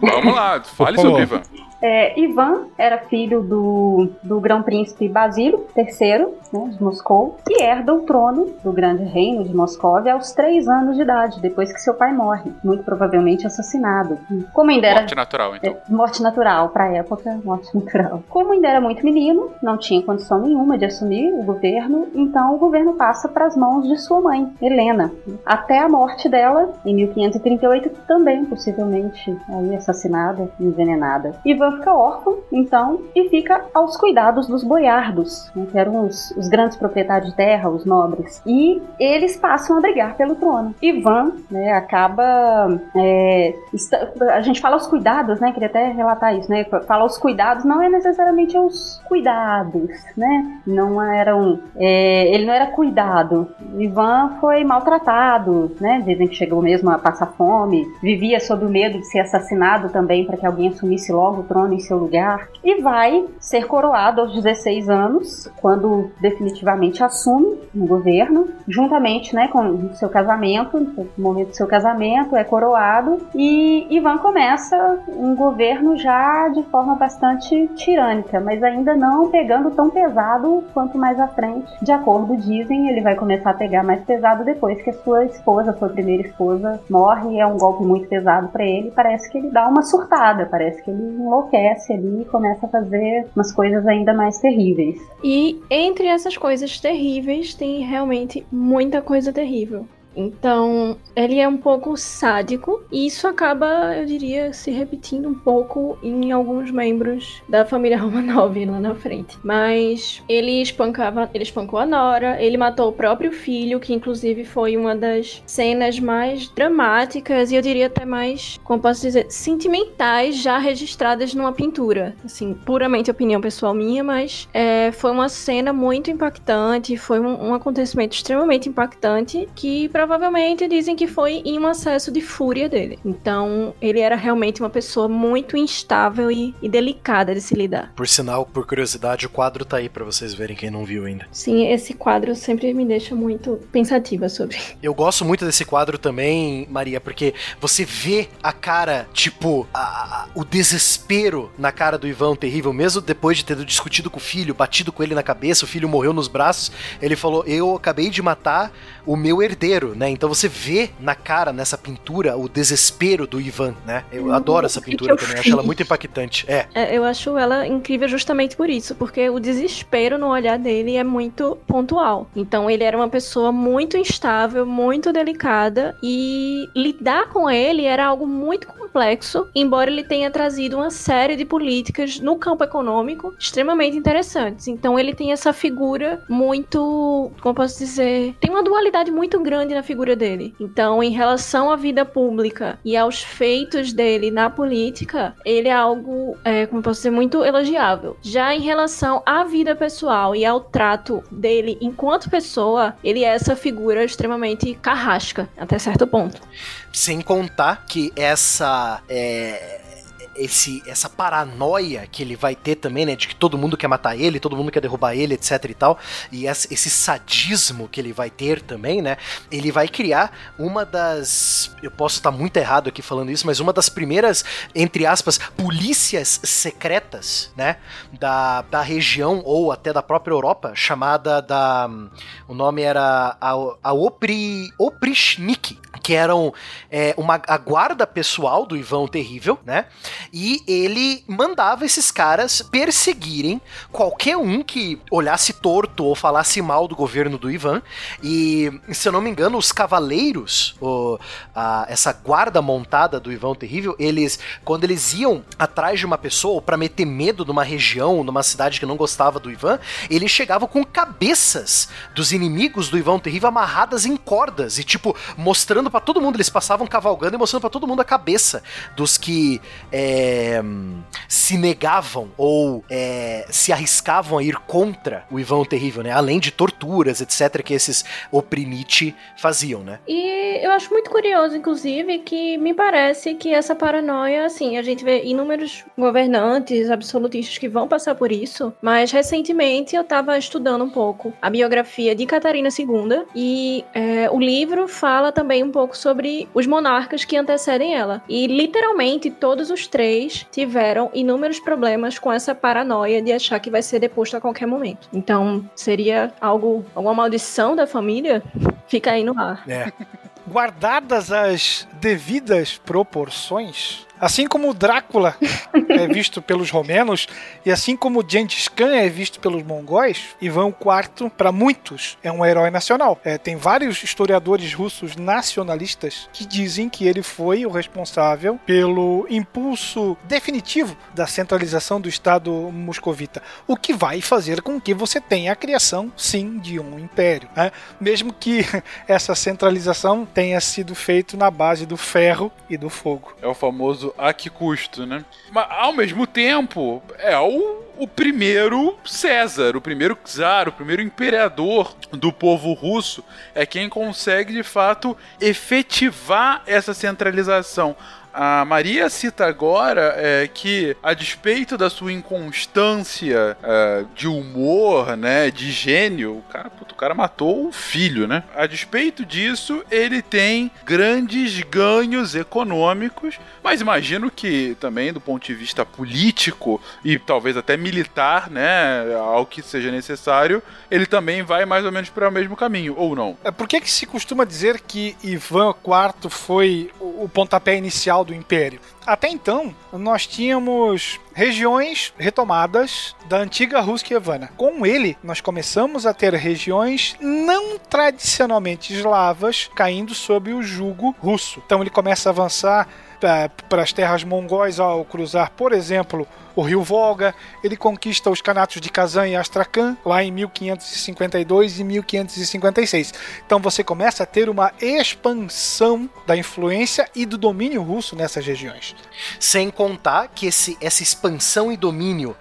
Vamos lá, fale sobre. Ivan. É, Ivan era filho do, do grão-príncipe Basílio III, né, de Moscou, e herda o trono do grande reino de Moscóvia aos três anos de idade, depois que seu pai morre, muito provavelmente assassinado. Como ainda era Morte natural, então. é, morte natural, pra época, morte natural. Como ainda era muito menino, não tinha condição nenhuma de assumir o governo, então o governo passa para as mãos de sua mãe, Helena, até a morte dela, em 1538, também possivelmente aí assassinada, envenenada. Ivan fica órfão, então, e fica aos cuidados dos boiardos, né, que eram os, os grandes proprietários de terra, os nobres. E eles passam a brigar pelo trono. Ivan né, acaba é, está- a gente fala os cuidados, né? Queria até relatar isso, né? Fala os cuidados, não é necessariamente os cuidados, né? Não eram. é, ele não era cuidado. Ivan foi maltratado, né? Dizem que chegou mesmo a passar fome, vivia sob o medo de ser assassinado também para que alguém assumisse logo o trono em seu lugar. E vai ser coroado aos 16 anos, quando definitivamente assume o governo, juntamente né, com o seu casamento, no momento do seu casamento, é coroado, e Ivan começa um governo já de forma bastante tirânica, mas ainda não pegando tão pesado quanto mais à frente. De acordo, dizem, ele vai começar a pegar mais pesado depois que a sua esposa, sua primeira esposa, morre, é um golpe muito pesado para ele, parece que ele dá uma surtada, parece que ele enlouquece ali e começa a fazer umas coisas ainda mais terríveis. E entre essas coisas terríveis, tem realmente muita coisa terrível. Então, ele é um pouco sádico, e isso acaba, eu diria, se repetindo um pouco em alguns membros da família Romanov lá na frente. Mas ele espancava, ele espancou a Nora, ele matou o próprio filho, que inclusive foi uma das cenas mais dramáticas e eu diria até mais, como posso dizer, sentimentais já registradas numa pintura. Assim, puramente opinião pessoal minha, mas é, foi uma cena muito impactante, foi um, um acontecimento extremamente impactante que provavelmente dizem que foi em um acesso de fúria dele. Então, ele era realmente uma pessoa muito instável e, e delicada de se lidar. Por sinal, por curiosidade, o quadro tá aí pra vocês verem quem não viu ainda. Sim, esse quadro sempre me deixa muito pensativa sobre. Eu gosto muito desse quadro também, Maria, porque você vê a cara, tipo, a- a- o desespero na cara do Ivan terrível, mesmo depois de ter discutido com o filho, batido com ele na cabeça, o filho morreu nos braços, ele falou: Eu acabei de matar o meu herdeiro, né? Então você vê na cara, nessa pintura, o desespero do Ivan, né? Eu Hum, adoro essa que pintura também, acho ela fiz? muito impactante. É. É, eu acho ela incrível justamente por isso, porque o desespero no olhar dele é muito pontual. Então ele era uma pessoa muito instável, muito delicada e lidar com ele era algo muito complexo, embora ele tenha trazido uma série de políticas no campo econômico extremamente interessantes. Então ele tem essa figura muito, como posso dizer, tem uma dualidade muito grande na figura dele. Então, em relação à vida pública e aos feitos dele na política, ele é algo, é, como posso dizer, muito elogiável. Já em relação à vida pessoal e ao trato dele enquanto pessoa, ele é essa figura extremamente carrasca, até certo ponto. Sem contar que essa. é, esse, essa paranoia que ele vai ter também, né? De que todo mundo quer matar ele, todo mundo quer derrubar ele, etc e tal. E esse sadismo que ele vai ter também, né? Ele vai criar uma das. Eu posso estar muito errado aqui falando isso, mas uma das primeiras, entre aspas, polícias secretas, né? Da, da região ou até da própria Europa, chamada da. O nome era a, a Opri, Oprichnik, que eram é, uma, a guarda pessoal do Ivan Terrível, né? E ele mandava esses caras perseguirem qualquer um que olhasse torto ou falasse mal do governo do Ivan. E, se eu não me engano, os cavaleiros, o, a, essa guarda montada do Ivan Terrível, eles, quando eles iam atrás de uma pessoa para meter medo numa região, numa cidade que não gostava do Ivan, eles chegavam com cabeças dos inimigos do Ivan Terrível amarradas em cordas e, tipo, mostrando para todo mundo. Eles passavam cavalgando e mostrando para todo mundo a cabeça dos que é, se negavam ou é, se arriscavam a ir contra o Ivan o Terrível, né? Além de torturas, etc., que esses oprimite faziam, né? E eu acho muito curioso, inclusive, que me parece que essa paranoia, assim, a gente vê inúmeros governantes absolutistas que vão passar por isso, mas recentemente eu tava estudando um pouco a biografia de Catarina II e é, o livro fala também um pouco sobre os monarcas que antecedem ela. E literalmente todos os três tiveram inúmeros problemas com essa paranoia de achar que vai ser deposto a qualquer momento. Então, seria algo, alguma maldição da família? Fica aí no ar. É. Guardadas as devidas proporções, assim como Drácula é visto pelos romanos e assim como Gengis Khan é visto pelos mongóis, Ivan IV, para muitos, é um herói nacional. É, tem vários historiadores russos nacionalistas que dizem que ele foi o responsável pelo impulso definitivo da centralização do Estado moscovita, o que vai fazer com que você tenha a criação, sim, de um império. Né? Mesmo que essa centralização tenha sido feita na base do ferro e do fogo. É o famoso a que custo, né? Mas ao mesmo tempo, é o, o primeiro César, o primeiro czar, o primeiro imperador do povo russo, é quem consegue de fato efetivar essa centralização. A Maria cita agora é, que, a despeito da sua inconstância é, de humor, né, de gênio, o cara, puto, o cara matou o filho, né? A despeito disso, ele tem grandes ganhos econômicos, mas imagino que também do ponto de vista político e talvez até militar, né, ao que seja necessário, ele também vai mais ou menos para o mesmo caminho, ou não? É, Por que, que se costuma dizer que Ivan IV foi o pontapé inicial do Império? Até então, nós tínhamos regiões retomadas da antiga Rússia Evana. Com ele, nós começamos a ter regiões não tradicionalmente eslavas caindo sob o jugo russo. Então ele começa a avançar para as terras mongóis ao cruzar, por exemplo, o rio Volga. Ele conquista os canatos de Kazan e Astrakhan lá em 1552 e 1556. Então você começa a ter uma expansão da influência e do domínio russo nessas regiões. Sem contar que esse, essa expansão e domínio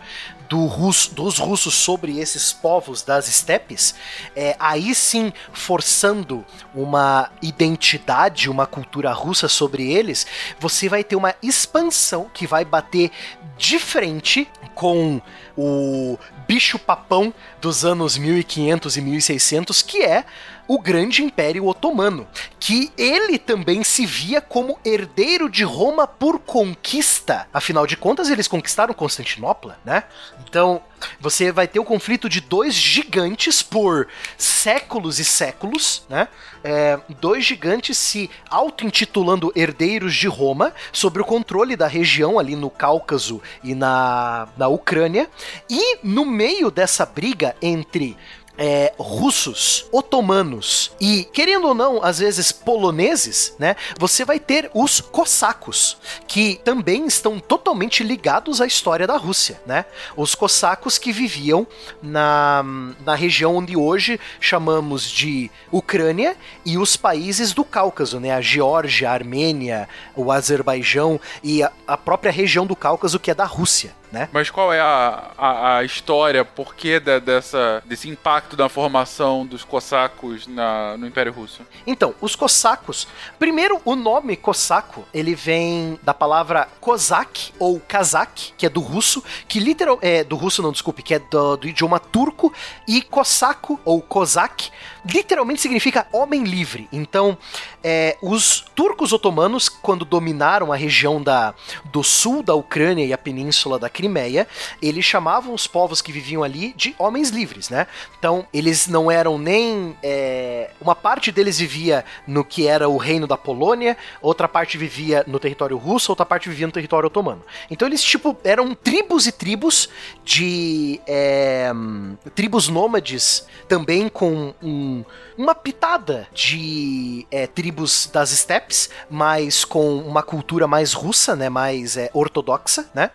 do russo- dos russos sobre esses povos das estepes, é, aí sim forçando uma identidade, uma cultura russa sobre eles, você vai ter uma expansão que vai bater de frente com o bicho papão dos anos 1500 e 1600, que é o grande Império Otomano, que ele também se via como herdeiro de Roma por conquista. Afinal de contas, eles conquistaram Constantinopla, né? Então, você vai ter o conflito de dois gigantes por séculos e séculos, né? É, dois gigantes se auto-intitulando herdeiros de Roma, sobre o controle da região ali no Cáucaso e na, na Ucrânia. E no meio dessa briga entre é, russos, otomanos e, querendo ou não, às vezes poloneses, né? Você vai ter os cossacos, que também estão totalmente ligados à história da Rússia, né? Os cossacos que viviam na, na região onde hoje chamamos de Ucrânia e os países do Cáucaso, né? A Geórgia, a Armênia, o Azerbaijão e a, a própria região do Cáucaso que é da Rússia. Né? Mas qual é a, a, a história, por que da- dessa, desse impacto da formação dos cossacos na, no Império Russo? Então, os cossacos. Primeiro, o nome cosaco, ele vem da palavra kozak ou kazak, que é do russo, que literal é do russo não, desculpe, que é do, do idioma turco e cosaco ou kozak literalmente significa homem livre. Então, é, os turcos otomanos, quando dominaram a região da, do sul da Ucrânia e a península da Crimeia, eles chamavam os povos que viviam ali de homens livres, né? Então, eles não eram nem. é, uma parte deles vivia no que era o reino da Polônia, outra parte vivia no território russo, outra parte vivia no território otomano. Então, eles, tipo, eram tribos e tribos de. é, tribos nômades, também com um- uma pitada de é, tribos das estepes, mas com uma cultura mais russa, né? Mais é, ortodoxa, né?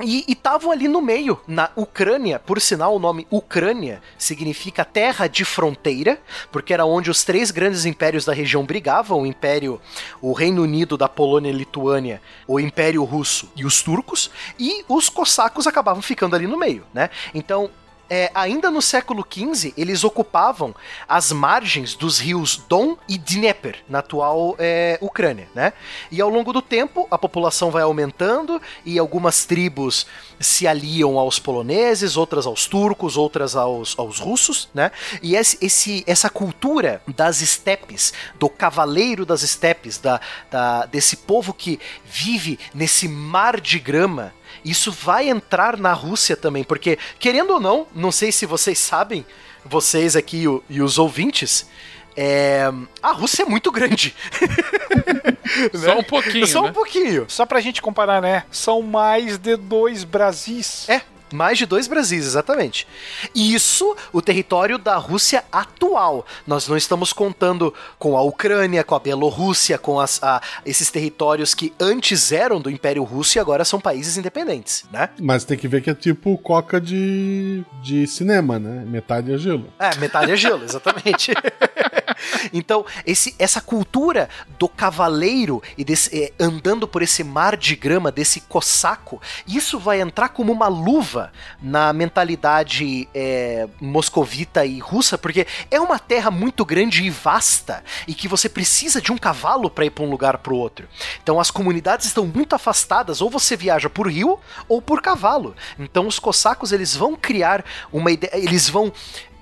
E estavam ali no meio, na Ucrânia. Por sinal, o nome Ucrânia significa terra de fronteira, porque era onde os três grandes impérios da região brigavam: o Império, o Reino Unido da Polônia e Lituânia, o Império Russo e os turcos. E os cossacos acabavam ficando ali no meio, né? Então, é, ainda no século XV, eles ocupavam as margens dos rios Don e Dnieper, na atual é, Ucrânia, né? E ao longo do tempo, a população vai aumentando e algumas tribos se aliam aos poloneses, outras aos turcos, outras aos, aos russos, né? E esse, essa cultura das estepes, do cavaleiro das estepes, da, da- desse povo que vive nesse mar de grama, isso vai entrar na Rússia também, porque, querendo ou não, não sei se vocês sabem, vocês aqui e, o- e os ouvintes, é, a Rússia é muito grande. Só um pouquinho, Só um né? pouquinho. Só pra gente comparar, né? São mais de dois Brasis. É, mais de dois Brasis, exatamente. Isso, o território da Rússia atual. Nós não estamos contando com a Ucrânia, com a Bielorrússia, com as, a- esses territórios que antes eram do Império Russo e agora são países independentes, né? Mas tem que ver que é tipo coca de, de cinema, né? Metade é gelo. É, metade é gelo, exatamente. então, esse, essa cultura do cavaleiro e desse, eh, andando por esse mar de grama, desse cossaco, isso vai entrar como uma luva na mentalidade eh, moscovita e russa, porque é uma terra muito grande e vasta e que você precisa de um cavalo para ir para um lugar para o outro. Então, as comunidades estão muito afastadas, ou você viaja por rio ou por cavalo. Então, os cossacos eles vão criar uma ideia, eles vão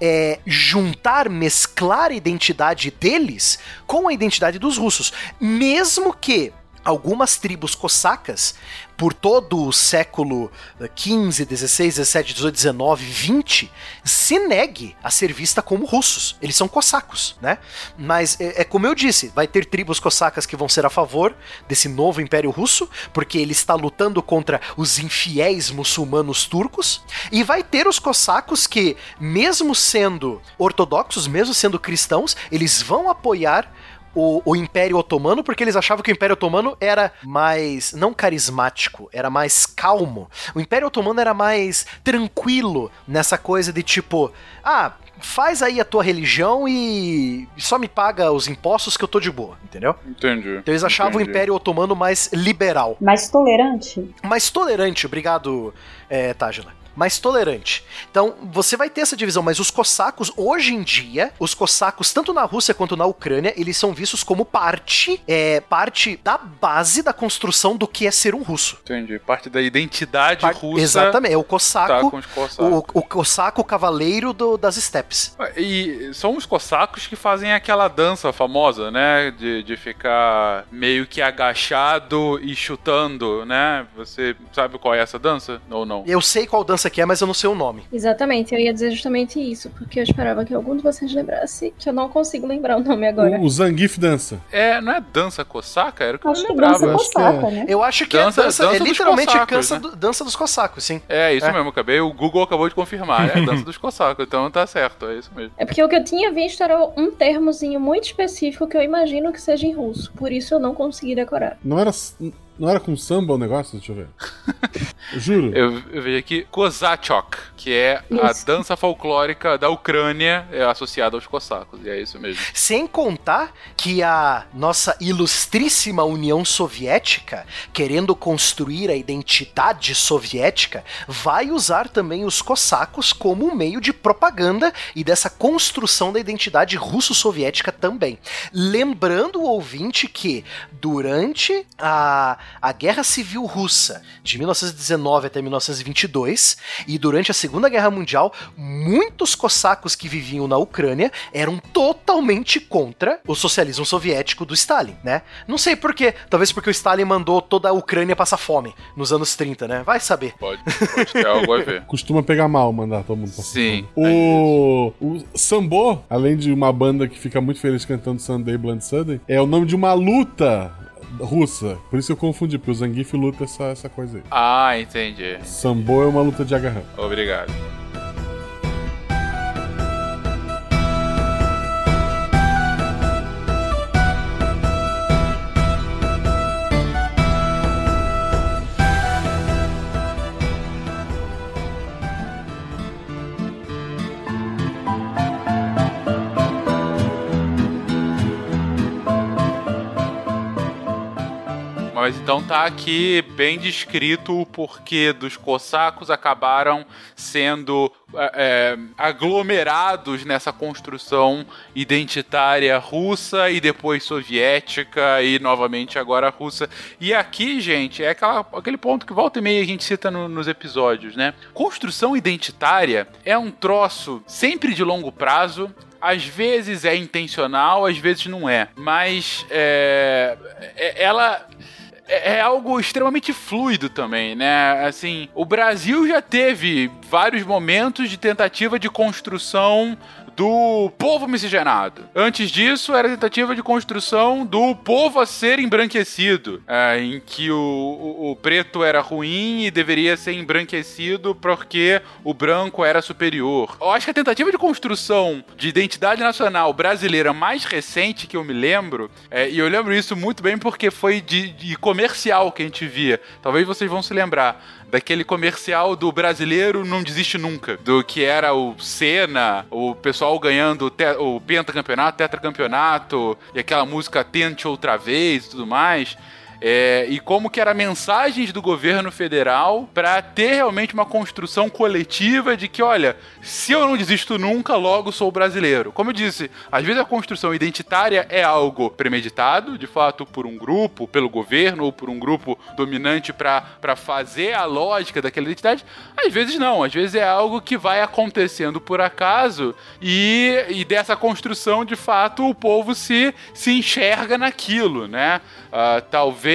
é, juntar, mesclar a identidade deles com a identidade dos russos. Mesmo que algumas tribos cossacas, por todo o século XV, XVI, XVII, XVIII, XIX, XX, se negue a ser vista como russos. Eles são cossacos, né? Mas é, é como eu disse, vai ter tribos cossacas que vão ser a favor desse novo Império Russo, porque ele está lutando contra os infiéis muçulmanos turcos, e vai ter os cossacos que, mesmo sendo ortodoxos, mesmo sendo cristãos, eles vão apoiar o, o Império Otomano, porque eles achavam que o Império Otomano era mais, não carismático, era mais calmo. O Império Otomano era mais tranquilo nessa coisa de tipo, ah, faz aí a tua religião e só me paga os impostos que eu tô de boa, entendeu? Entendi. Então eles achavam Entendi. o Império Otomano mais liberal. Mais tolerante? Mais tolerante, obrigado, é, Tágila. Mais tolerante. Então, você vai ter essa divisão, mas os cossacos, hoje em dia, os cossacos, tanto na Rússia quanto na Ucrânia, eles são vistos como parte, é, parte da base da construção do que é ser um russo. Entendi. Parte da identidade russa Exatamente, é o tá cossaco, cossacos. o, o cossaco cavaleiro do- das estepes. E são os cossacos que fazem aquela dança famosa, né? De, de ficar meio que agachado e chutando, né? Você sabe qual é essa dança? Ou não? Eu sei qual dança que é, mas eu não sei o nome. Exatamente, eu ia dizer justamente isso, porque eu esperava que algum de vocês lembrasse, que eu não consigo lembrar o nome agora. O, o Zangief dança. É, não é dança cossaca? Era o que eu Acho que lembrava. dança eu acho que é. né? Eu acho que Dança- é dança, dança é dos literalmente cossacos, dança, né? do- dança dos cossacos, sim. É, isso É. mesmo, acabei. O Google acabou de confirmar. É dança dos cossacos, então tá certo, é isso mesmo. É porque o que eu tinha visto era um termozinho muito específico que eu imagino que seja em russo, por isso eu não consegui decorar. Não era, não era com samba o negócio? Deixa eu ver. Eu juro. Eu, eu vejo aqui Kozachok, que é a Isso. dança folclórica da Ucrânia é associada aos cossacos, e é isso mesmo. Sem contar que a nossa ilustríssima União Soviética, querendo construir a identidade soviética, vai usar também os cossacos como um meio de propaganda e dessa construção da identidade russo-soviética também. Lembrando o ouvinte que durante a, a Guerra Civil Russa, de 1919 até 1922, e durante a Segunda Guerra Mundial, muitos cossacos que viviam na Ucrânia eram totalmente contra o socialismo soviético do Stalin, né? Não sei por quê, talvez porque o Stalin mandou toda a Ucrânia passar fome nos anos 30, né? Vai saber. Pode, pode ter algo a ver. Costuma pegar mal mandar todo mundo pra Sim. O, o Sambo, além de uma banda que fica muito feliz cantando Sunday Blood Sunday, é o nome de uma luta russa. Por isso eu confundi, porque o Zangief luta essa, essa coisa aí. Ah, entendi. Sambo é uma luta de agarrão. Obrigado. Mas então tá aqui bem descrito o porquê dos cossacos acabaram sendo é, é, aglomerados nessa construção identitária russa e depois soviética e novamente agora russa. E aqui, gente, é aquela, aquele ponto que volta e meia a gente cita no- nos episódios, né? Construção identitária é um troço sempre de longo prazo, às vezes é intencional, às vezes não é. Mas é, é- ela é é algo extremamente fluido também, né? Assim, o Brasil já teve vários momentos de tentativa de construção do povo miscigenado. Antes disso, era a tentativa de construção do povo a ser embranquecido, é, em que o, o- o preto era ruim e deveria ser embranquecido porque o branco era superior. Eu acho que a tentativa de construção de identidade nacional brasileira mais recente que eu me lembro, é, e eu lembro isso muito bem porque foi de, de comercial que a gente via. Talvez vocês vão se lembrar daquele comercial do brasileiro não desiste nunca, do que era o Senna, o pessoal ganhando o, pentacampeonato, tetracampeonato, e aquela música Tente Outra Vez e tudo mais. É, e como que era mensagens do governo federal para ter realmente uma construção coletiva de que, olha, se eu não desisto nunca, logo sou brasileiro. Como eu disse, às vezes a construção identitária é algo premeditado, de fato, por um grupo, pelo governo ou por um grupo dominante para fazer a lógica daquela identidade. Às vezes não, às vezes é algo que vai acontecendo por acaso e, e dessa construção, de fato, o povo se, se enxerga naquilo, né? Ah, talvez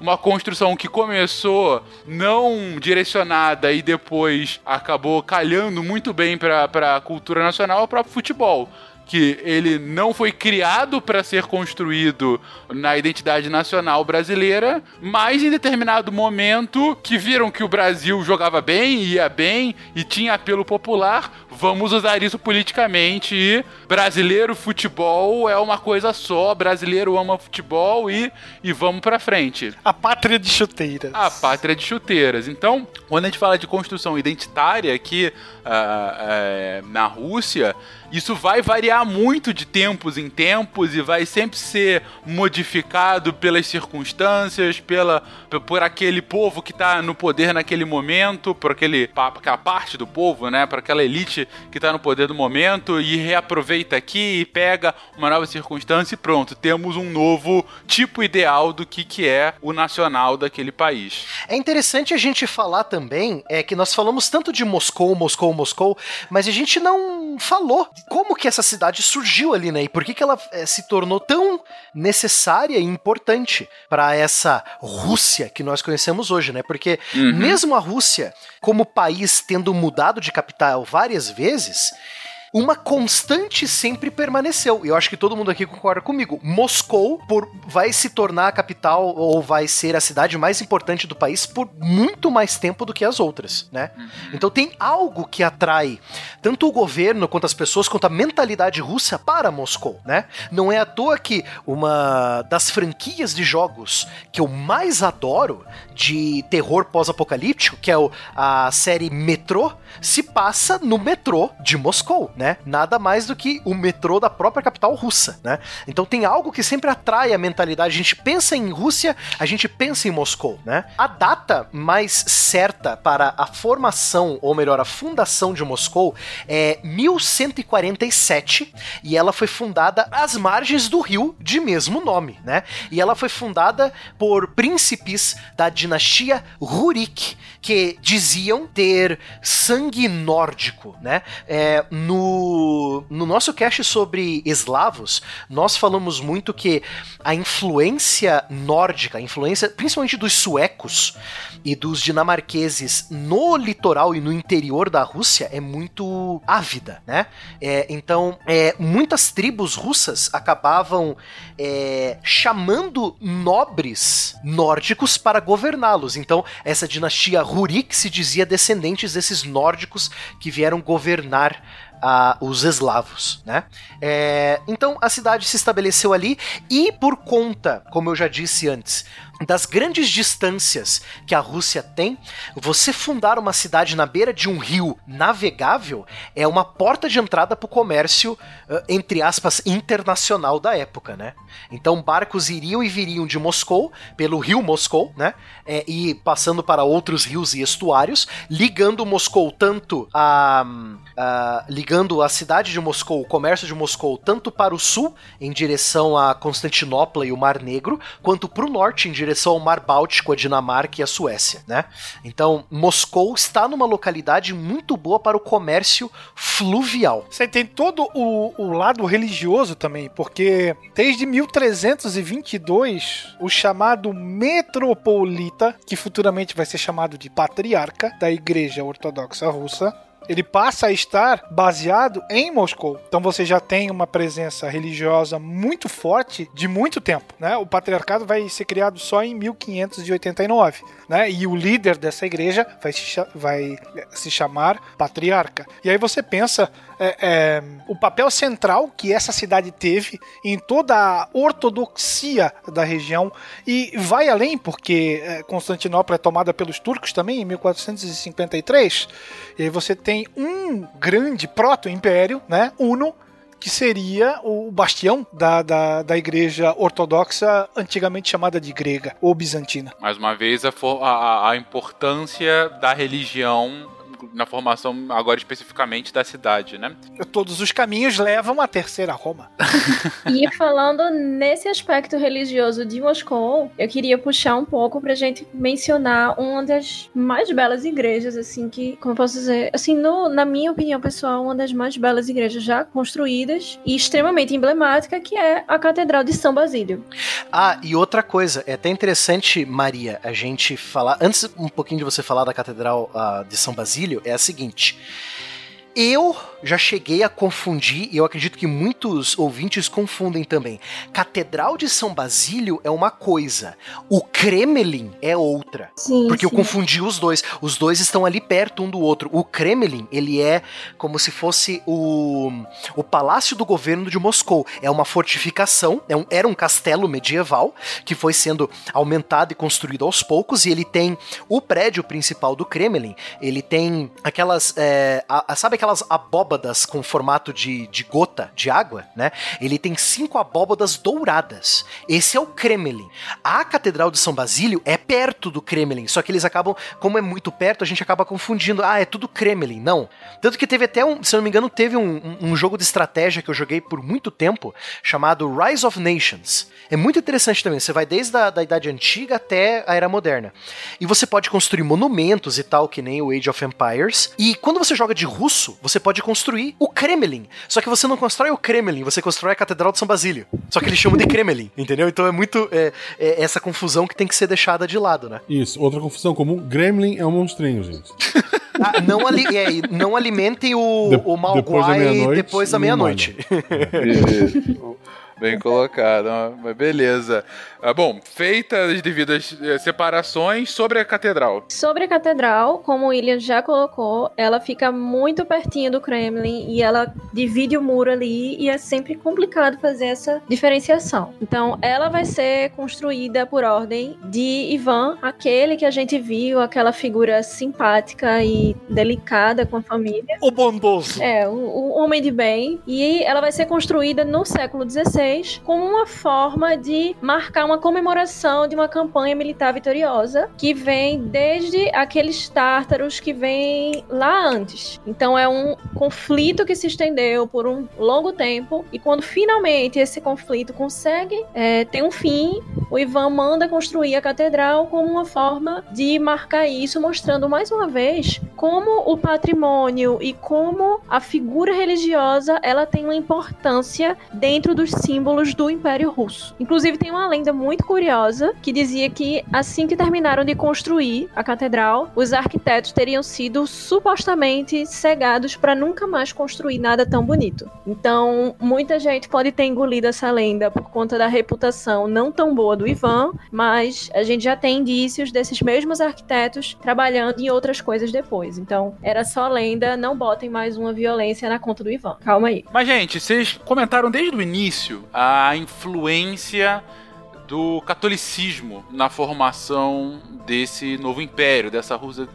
uma construção que começou não direcionada e depois acabou calhando muito bem para a cultura nacional é o próprio futebol. Que ele não foi criado para ser construído na identidade nacional brasileira, mas em determinado momento que viram que o Brasil jogava bem, ia bem e tinha apelo popular, vamos usar isso politicamente e brasileiro futebol é uma coisa só, brasileiro ama futebol e, e vamos pra frente. A pátria de chuteiras. A pátria de chuteiras. Então, quando a gente fala de construção identitária aqui ah, é, na Rússia, isso vai variar muito de tempos em tempos e vai sempre ser modificado pelas circunstâncias, pela, por aquele povo que está no poder naquele momento, por aquele, aquela parte do povo, né, por aquela elite que está no poder do momento e reaproveita aqui e pega uma nova circunstância e pronto, temos um novo tipo ideal do que, que é o nacional daquele país. É interessante a gente falar também é que nós falamos tanto de Moscou, Moscou, Moscou, mas a gente não falou como que essa cidade surgiu ali, né? E por que, que ela eh, se tornou tão necessária e importante para essa Rússia que nós conhecemos hoje, né? Porque mesmo a Rússia, como país tendo mudado de capital várias vezes, uma constante sempre permaneceu. E eu acho que todo mundo aqui concorda comigo. Moscou por, vai se tornar a capital ou vai ser a cidade mais importante do país por muito mais tempo do que as outras, né? Então tem algo que atrai tanto o governo quanto as pessoas quanto a mentalidade russa para Moscou, né? Não é à toa que uma das franquias de jogos que eu mais adoro de terror pós-apocalíptico, que é o, a série Metrô, se passa no metrô de Moscou, né? Nada mais do que o metrô da própria capital russa, né? Então tem algo que sempre atrai a mentalidade. A gente pensa em Rússia, a gente pensa em Moscou, né? A data mais certa para a formação, ou melhor, a fundação de Moscou é 1147 e ela foi fundada às margens do rio de mesmo nome, né? E ela foi fundada por príncipes da dinastia Rurik, que diziam ter sangue nórdico, né? É, no, no nosso cast sobre eslavos, nós falamos muito que a influência nórdica, a influência principalmente dos suecos e dos dinamarqueses no litoral e no interior da Rússia é muito ávida, né? É, então, é, muitas tribos russas acabavam é, chamando nobres nórdicos para governá-los. Então, essa dinastia Rurik se dizia descendentes desses nórdicos que vieram governar uh, os eslavos, né? É, então a cidade se estabeleceu ali e por conta, como eu já disse antes, das grandes distâncias que a Rússia tem, você fundar uma cidade na beira de um rio navegável é uma porta de entrada para o comércio, entre aspas, internacional da época, né? Então barcos iriam e viriam de Moscou, pelo rio Moscou, né? É, e passando para outros rios e estuários, ligando Moscou tanto a, a, ligando a cidade de Moscou, o comércio de Moscou, tanto para o sul, em direção a Constantinopla e o Mar Negro, quanto para o norte, em direção ao Mar Báltico, a Dinamarca e a Suécia, né? Então, Moscou está numa localidade muito boa para o comércio fluvial. Você tem todo o, o lado religioso também, porque desde 1322, o chamado metropolita, que futuramente vai ser chamado de patriarca da Igreja Ortodoxa Russa, ele passa a estar baseado em Moscou. Então você já tem uma presença religiosa muito forte de muito tempo, né? O patriarcado vai ser criado só em 1589, né? E o líder dessa igreja vai se, vai se chamar patriarca. E aí você pensa é, é, o papel central que essa cidade teve em toda a ortodoxia da região e vai além porque é, Constantinopla é tomada pelos turcos também em 1453 e aí você tem um grande proto-império, né, Uno, que seria o bastião da, da, da igreja ortodoxa, antigamente chamada de grega ou bizantina. Mais uma vez, a, a, a importância da religião na formação agora especificamente da cidade, né? Todos os caminhos levam à terceira Roma. e falando nesse aspecto religioso de Moscou, eu queria puxar um pouco pra gente mencionar uma das mais belas igrejas, assim, que, como eu posso dizer, assim, no, na minha opinião pessoal, uma das mais belas igrejas já construídas e extremamente emblemática, que é a Catedral de São Basílio. Ah, e outra coisa, é até interessante, Maria, a gente falar, antes um pouquinho de você falar da Catedral uh, de São Basílio, é a seguinte. Eu já cheguei a confundir, e eu acredito que muitos ouvintes confundem também. Catedral de São Basílio é uma coisa, o Kremlin é outra. Sim, porque sim. eu confundi os dois. Os dois estão ali perto um do outro. O Kremlin, ele é como se fosse o, o Palácio do Governo de Moscou. É uma fortificação, é um, era um castelo medieval que foi sendo aumentado e construído aos poucos, e ele tem o prédio principal do Kremlin, ele tem aquelas. É, a, a, sabe aquelas abóbadas com formato de, de gota de água, né? Ele tem cinco abóbadas douradas. Esse é o Kremlin. A Catedral de São Basílio é perto do Kremlin, só que eles acabam, como é muito perto, a gente acaba confundindo. Ah, é tudo Kremlin. Não. Tanto que teve até um, se não me engano, teve um, um, jogo de estratégia que eu joguei por muito tempo, chamado Rise of Nations. É muito interessante também. Você vai desde a da Idade Antiga até a Era Moderna. E você pode construir monumentos e tal, que nem o Age of Empires. E quando você joga de russo, você pode construir o Kremlin. Só que você não constrói o Kremlin, você constrói a Catedral de São Basílio. Só que eles chamam de Kremlin, entendeu? Então é muito é, é essa confusão que tem que ser deixada de lado, né? Isso, outra confusão comum: Gremlin é um monstrinho, gente. Ah, não, ali, é, não alimentem o, De- o depois da Malguai meia-noite, depois da meia-noite. Isso. Bem colocado, mas beleza. Ah, bom, feitas as devidas eh, separações sobre a catedral. Sobre a catedral, como o William já colocou, ela fica muito pertinho do Kremlin e ela divide o muro ali e é sempre complicado fazer essa diferenciação. Então, ela vai ser construída por ordem de Ivan, aquele que a gente viu, aquela figura simpática e delicada com a família. O bondoso. É, o, o homem de bem. E ela vai ser construída no século XVI como uma forma de marcar uma comemoração de uma campanha militar vitoriosa que vem desde aqueles tártaros que vem lá antes. Então é um conflito que se estendeu por um longo tempo e quando finalmente esse conflito consegue é, ter um fim, o Ivan manda construir a catedral como uma forma de marcar isso, mostrando mais uma vez como o patrimônio e como a figura religiosa ela tem uma importância dentro dos símbolos do Império Russo. Inclusive tem uma lenda muito curiosa que dizia que assim que terminaram de construir a catedral, os arquitetos teriam sido supostamente cegados para nunca mais construir nada tão bonito. Então, muita gente pode ter engolido essa lenda por conta da reputação não tão boa do Ivan, mas a gente já tem indícios desses mesmos arquitetos trabalhando em outras coisas depois. Então, era só lenda, não botem mais uma violência na conta do Ivan. Calma aí. Mas, gente, vocês comentaram desde o início a influência do catolicismo na formação desse novo império, dessa Rússia,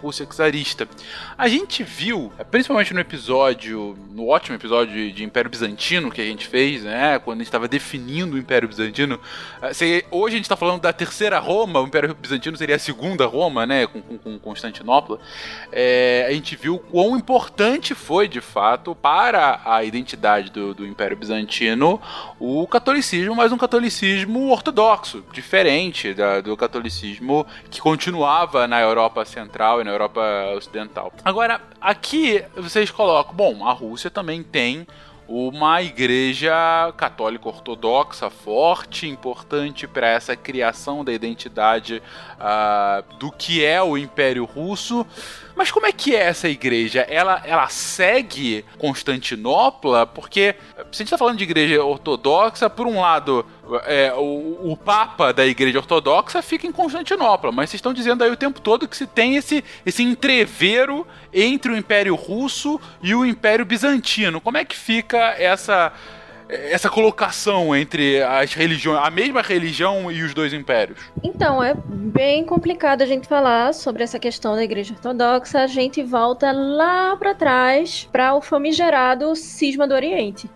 Rússia czarista. A gente viu, principalmente no episódio, no ótimo episódio de, Império Bizantino que a gente fez, né, quando a gente estava definindo o Império Bizantino. eh, se- hoje a gente está falando da terceira Roma, o Império Bizantino seria a segunda Roma, né, com, com, com Constantinopla. É, a gente viu quão importante foi, de fato, para a identidade do, do Império Bizantino o catolicismo, mas um catolicismo ortodoxo, diferente da- do catolicismo que continuava na Europa Central e na Europa Ocidental. Agora, aqui vocês colocam, bom, a Rússia também tem uma igreja católica ortodoxa forte, importante para essa criação da identidade ah, do que é o Império Russo. Mas como é que é essa igreja? Ela, ela segue Constantinopla? Porque se a gente está falando de igreja ortodoxa, por um lado, é, o, o Papa da igreja ortodoxa fica em Constantinopla, mas vocês estão dizendo aí o tempo todo que se tem esse, esse entrevero entre o Império Russo e o Império Bizantino. Como é que fica essa, essa colocação entre as religiões, a mesma religião e os dois impérios? Então, é bem complicado a gente falar sobre essa questão da Igreja Ortodoxa. A gente volta lá para trás para o famigerado cisma do Oriente.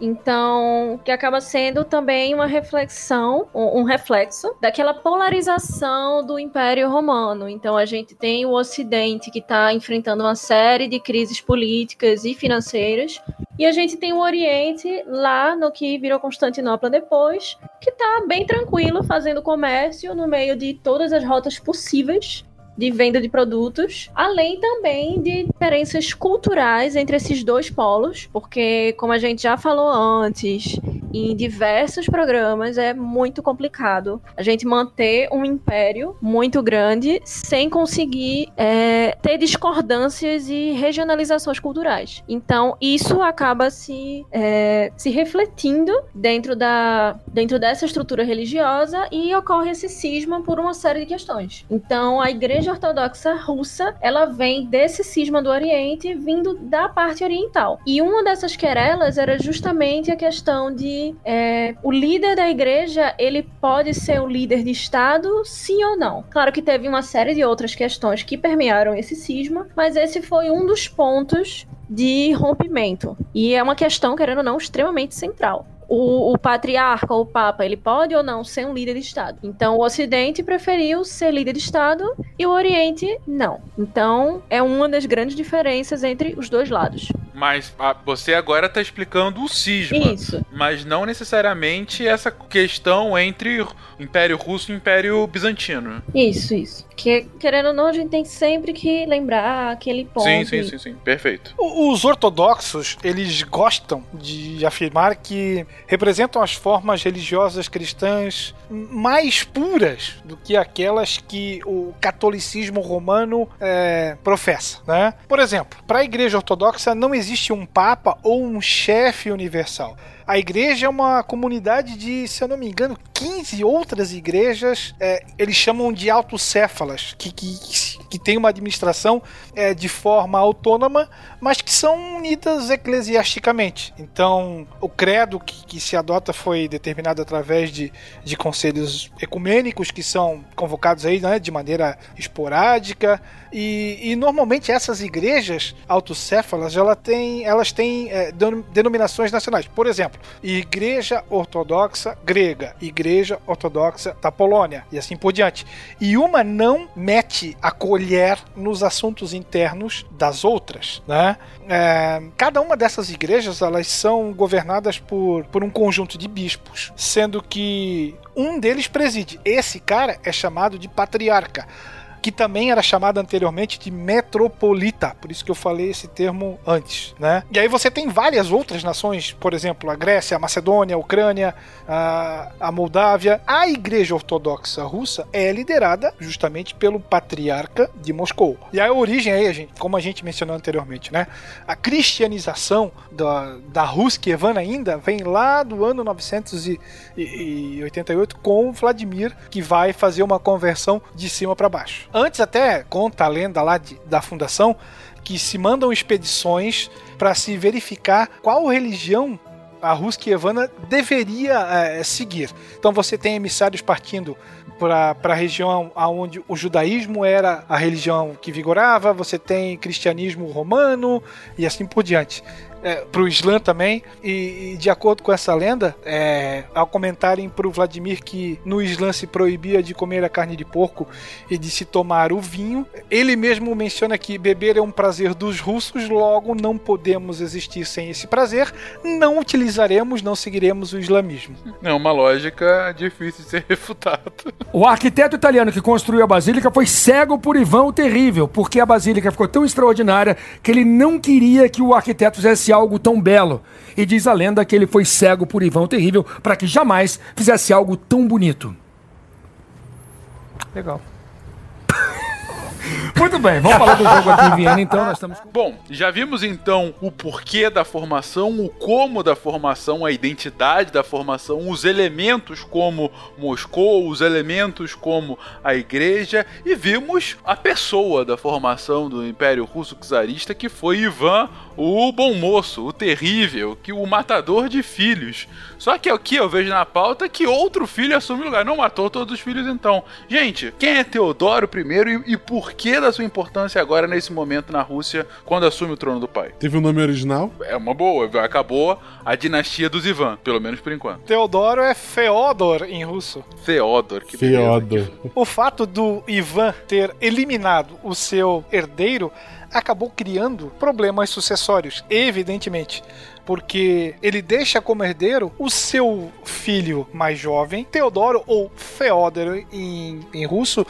Então, que acaba sendo também uma reflexão, um reflexo daquela polarização do Império Romano. Então, a gente tem o Ocidente que está enfrentando uma série de crises políticas e financeiras, e a gente tem o Oriente lá no que virou Constantinopla depois, que tá bem tranquilo fazendo comércio no meio de todas as rotas possíveis de venda de produtos, além também de diferenças culturais entre esses dois polos, porque como a gente já falou antes, em diversos programas é muito complicado a gente manter um império muito grande sem conseguir é, ter discordâncias e regionalizações culturais. Então isso acaba se, é, se refletindo dentro, da, dentro dessa estrutura religiosa e ocorre esse cisma por uma série de questões. Então a Igreja Ortodoxa Russa ela vem desse cisma do Oriente vindo da parte oriental. E uma dessas querelas era justamente a questão de é, o líder da igreja ele pode ser o líder de Estado, sim ou não. Claro que teve uma série de outras questões que permearam esse cisma, mas esse foi um dos pontos de rompimento. E é uma questão, querendo ou não, extremamente central. O, o, patriarca ou o papa, ele pode ou não ser um líder de Estado. Então, o Ocidente preferiu ser líder de Estado e o Oriente não. Então, é uma das grandes diferenças entre os dois lados. Mas ah, você agora tá explicando o cisma. Isso. Mas não necessariamente essa questão entre Império Russo e Império Bizantino. Isso, isso. Que, querendo ou não, a gente tem sempre que lembrar aquele ponto. Sim, sim, sim, sim. Perfeito. O- Os ortodoxos, eles gostam de afirmar que representam as formas religiosas cristãs mais puras do que aquelas que o catolicismo romano é, professa. Né? Por exemplo, para a igreja ortodoxa não existe um papa ou um chefe universal. A igreja é uma comunidade de, se eu não me engano, 15 outras igrejas, é, eles chamam de autocéfalas, que, que, que tem uma administração é, de forma autônoma, mas que são unidas eclesiasticamente. Então, o credo que, que se adota foi determinado através de, de conselhos ecumênicos que são convocados aí né, de maneira esporádica. E, e normalmente essas igrejas autocéfalas ela tem, elas têm é, denom- denominações nacionais. Por exemplo, Igreja Ortodoxa Grega, Igreja Ortodoxa da Polônia e assim por diante. E uma não mete a colher nos assuntos internos das outras, né? É, cada uma dessas igrejas elas são governadas por, por um conjunto de bispos, sendo que um deles preside. Esse cara é chamado de patriarca que também era chamado anteriormente de metropolita, por isso que eu falei esse termo antes, né? E aí você tem várias outras nações, por exemplo, a Grécia, a Macedônia, a Ucrânia, a, a Moldávia. A Igreja Ortodoxa Russa é liderada justamente pelo patriarca de Moscou. E a origem aí, gente, como a gente mencionou anteriormente, né? A cristianização da, da Ruskievan ainda vem lá do ano 988 com Vladimir, que vai fazer uma conversão de cima para baixo. Antes até conta a lenda lá de- da fundação que se mandam expedições para se verificar qual religião a Ruskievana deveria eh, seguir. Então você tem emissários partindo para a região onde o judaísmo era a religião que vigorava, você tem cristianismo romano e assim por diante. Para o Islã também, e, e de acordo com essa lenda, é, ao comentarem para o Vladimir que no Islã se proibia de comer a carne de porco e de se tomar o vinho, ele mesmo menciona que beber é um prazer dos russos, logo não podemos existir sem esse prazer, não utilizaremos, não seguiremos o islamismo. É uma lógica difícil de ser refutada. O arquiteto italiano que construiu a basílica foi cego por Ivan o Terrível, porque a basílica ficou tão extraordinária que ele não queria que o arquiteto fizesse algo tão belo. E diz a lenda que ele foi cego por Ivan Terrível para que jamais fizesse algo tão bonito. Legal. Muito bem, vamos falar do jogo aqui em Viena, então. Nós estamos. Bom, já vimos então o porquê da formação, o como da formação, a identidade da formação, os elementos como Moscou, os elementos como a igreja, e vimos a pessoa da formação do Império Russo Czarista, que foi Ivan, o bom moço, o terrível, que o matador de filhos. Só que aqui eu vejo na pauta que outro filho assume o lugar. Não matou todos os filhos, então. Gente, quem é Teodoro I e, e por que da sua importância agora nesse momento na Rússia quando assume o trono do pai? Teve o nome original? É uma boa, acabou a dinastia dos Ivan, pelo menos por enquanto. Teodoro é Feodor em russo. Feodor, que beleza. Feodor. O fato do Ivan ter eliminado o seu herdeiro acabou criando problemas sucessórios, evidentemente. Porque ele deixa como herdeiro o seu filho mais jovem, Teodoro ou Feodor em, em russo,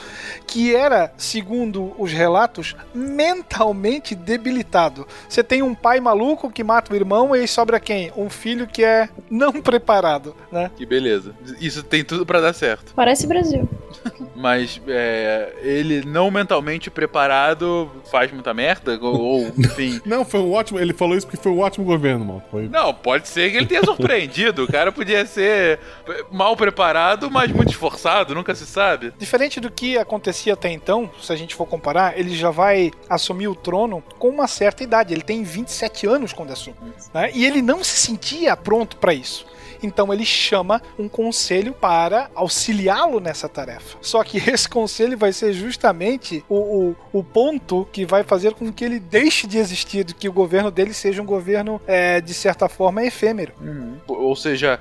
que era, segundo os relatos, mentalmente debilitado. Você tem um pai maluco que mata o irmão e aí sobra quem? Um filho que é não preparado, né? Que beleza. Isso tem tudo pra dar certo. Parece Brasil. Mas é, ele não mentalmente preparado faz muita merda? Ou, ou, enfim. Não, foi um ótimo. Ele falou isso porque foi um ótimo governo, mano. Foi... Não, pode ser que ele tenha surpreendido. O cara podia ser mal preparado, mas muito esforçado, nunca se sabe. Diferente do que acontecia até então, se a gente for comparar, ele já vai assumir o trono com uma certa idade. Ele tem 27 anos quando assume. Né? E ele não se sentia pronto para isso. Então ele chama um conselho para auxiliá-lo nessa tarefa. Só que esse conselho vai ser justamente o, o, o, ponto que vai fazer com que ele deixe de existir, que o governo dele seja um governo, é, de certa forma, efêmero. Uhum. Ou seja,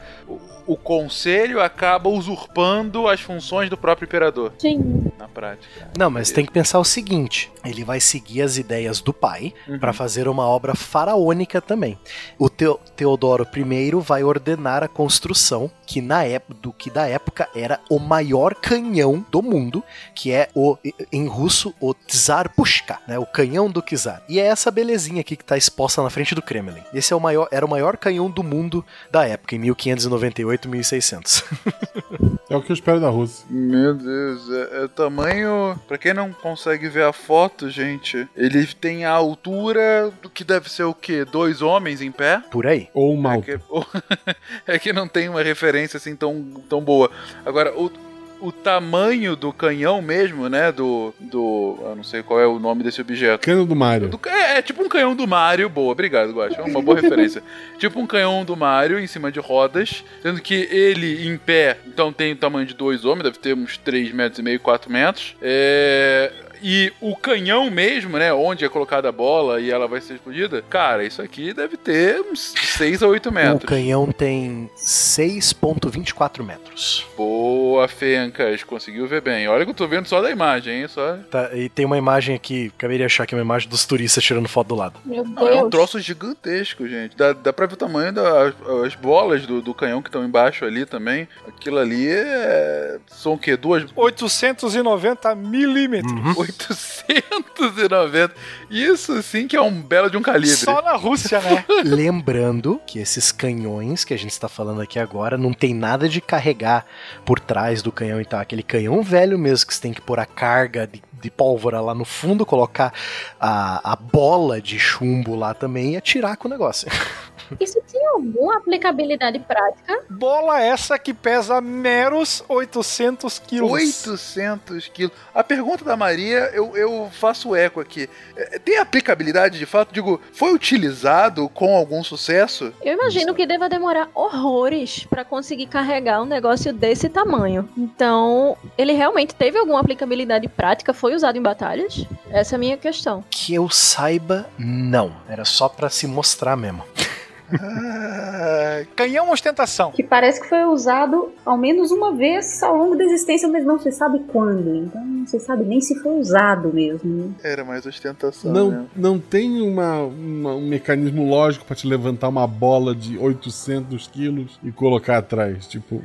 o conselho acaba usurpando as funções do próprio imperador. Sim. Na prática. Não, mas tem que pensar o seguinte: ele vai seguir as ideias do pai Uhum. para fazer uma obra faraônica também. O Teo- Teodoro I vai ordenar a construção que na época do que da época era o maior canhão do mundo, que é o em russo o Tsar Pushka, né? O canhão do czar. E é essa belezinha aqui que tá exposta na frente do Kremlin. Esse é o maior, era o maior canhão do mundo da época, em 1598, 1600. É o que eu espero da Rússia. Meu Deus, é, é tamanho. Pra quem não consegue ver a foto, gente, ele tem a altura do que deve ser o quê? Dois homens em pé? Por aí. Ou um É mal. que, é que não tem uma referência assim tão, tão boa. Agora, o, o tamanho do canhão mesmo, né? Do. do. Eu não sei qual é o nome desse objeto. Cano do Mario. Do- é, é tipo um canhão do Mario. Boa, obrigado, Guacha. É uma boa referência. Tipo um canhão do Mario em cima de rodas. Sendo que ele em pé, então tem o tamanho de dois homens, deve ter uns 3 metros e meio, 4 metros. É. E o canhão mesmo, né? Onde é colocada a bola e ela vai ser explodida. Cara, isso aqui deve ter uns 6 a 8 O metros. canhão tem 6,24 metros. Boa, Fencas. Conseguiu ver bem. Olha que eu tô vendo só da imagem, hein? Só. Tá, e tem uma imagem aqui, acabei de achar que é uma imagem dos turistas tirando foto do lado. Meu Não, é um Deus. troço gigantesco, gente. Dá, dá pra ver o tamanho das as bolas do, do canhão que estão embaixo ali também. Aquilo ali é. São o quê? Duas. 890 milímetros. Uhum. 890. Isso sim que é um belo de um calibre. Só na Rússia, né? Lembrando que esses canhões que a gente está falando aqui agora não tem nada de carregar por trás do canhão e tal. Aquele canhão velho mesmo que você tem que pôr a carga de, de pólvora lá no fundo, colocar a, a bola de chumbo lá também e atirar com o negócio. Isso tinha alguma aplicabilidade prática? Bola essa que pesa meros 800 quilos. 800 quilos. A pergunta da Maria, eu, eu faço eco aqui. É, Tem aplicabilidade de fato? Digo, foi utilizado com algum sucesso? Eu imagino que deva demorar horrores pra conseguir carregar um negócio desse tamanho. Então, ele realmente teve alguma aplicabilidade prática? Foi usado em batalhas? Essa é a minha questão. Que eu saiba, não. Era só pra se mostrar mesmo. Ah, Canhão ostentação. Que parece que foi usado ao menos uma vez ao longo da existência, mas não se sabe quando. Então não se sabe nem se foi usado mesmo. né? era mais ostentação. Não, né? não tem uma, uma- um mecanismo lógico pra te levantar uma bola de 800 quilos e colocar atrás. Tipo,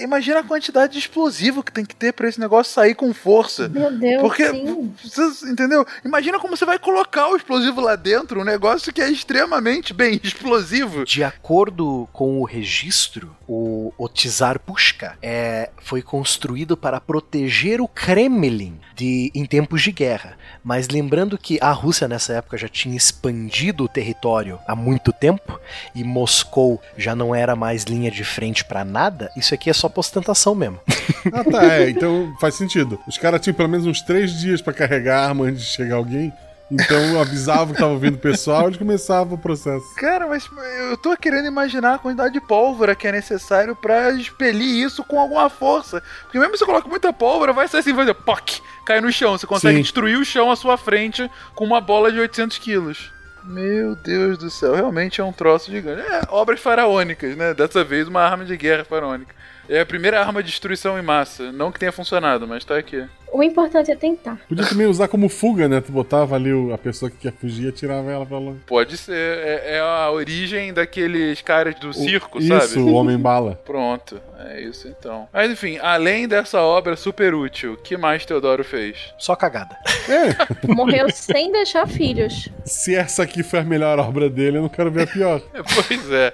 Imagina a quantidade de explosivo que tem que ter pra esse negócio sair com força. Meu Deus, Porque, sim. você entendeu? Imagina como você vai colocar o explosivo lá dentro, um negócio que é extremamente bem explosivo. De acordo com o registro, o, o Tsar Pushka é, foi construído para proteger o Kremlin de, em tempos de guerra. Mas lembrando que a Rússia nessa época já tinha expandido o território há muito tempo e Moscou já não era mais linha de frente para nada, isso aqui é só pra ostentação mesmo. ah tá, é, então faz sentido. Os caras tinham pelo menos uns três dias pra carregar a arma antes de chegar alguém. Então avisava que tava vindo o pessoal e eles começavam o processo. Cara, mas eu tô querendo imaginar a quantidade de pólvora que é necessário pra expelir isso com alguma força. Porque mesmo se você coloca muita pólvora, vai ser assim, vai fazer POC, cai no chão. Você consegue Sim. destruir o chão à sua frente com uma bola de 800 quilos. Meu Deus do céu, realmente é um troço gigante. É, obras faraônicas, né? Dessa vez uma arma de guerra faraônica. É a primeira arma de destruição em massa. Não que tenha funcionado, mas tá aqui. O importante é tentar. Podia também usar como fuga, né? Tu botava ali o- a pessoa que quer fugir e atirava ela pra longe. Pode ser. É, é a origem daqueles caras do circo, Isso, sabe? o Homem-Bala. Pronto, é isso então. Mas enfim, além dessa obra super útil, o que mais Teodoro fez? Só cagada. É, Morreu sem deixar filhos. se essa aqui foi a melhor obra dele, eu não quero ver a pior. Pois é.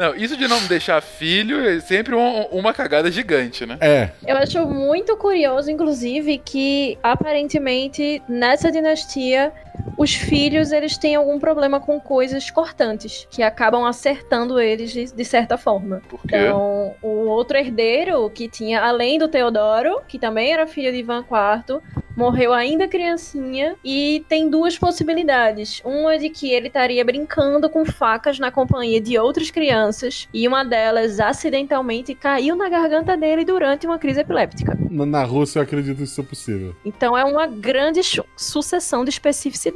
Não, isso de não deixar filho é sempre um- uma cagada gigante, né? É, Eu acho muito curioso, inclusive, que aparentemente nessa dinastia os filhos eles têm algum problema com coisas cortantes que acabam acertando eles de, de certa forma. Por quê? Então, o outro herdeiro que tinha, além do Teodoro, que também era filho de Ivan IV, morreu ainda criancinha e tem duas possibilidades. Uma de que ele estaria brincando com facas na companhia de outras crianças e uma delas acidentalmente caiu na garganta dele durante uma crise epiléptica. Na, Rússia eu acredito que isso é possível. Então é uma grande sucessão de especificidades.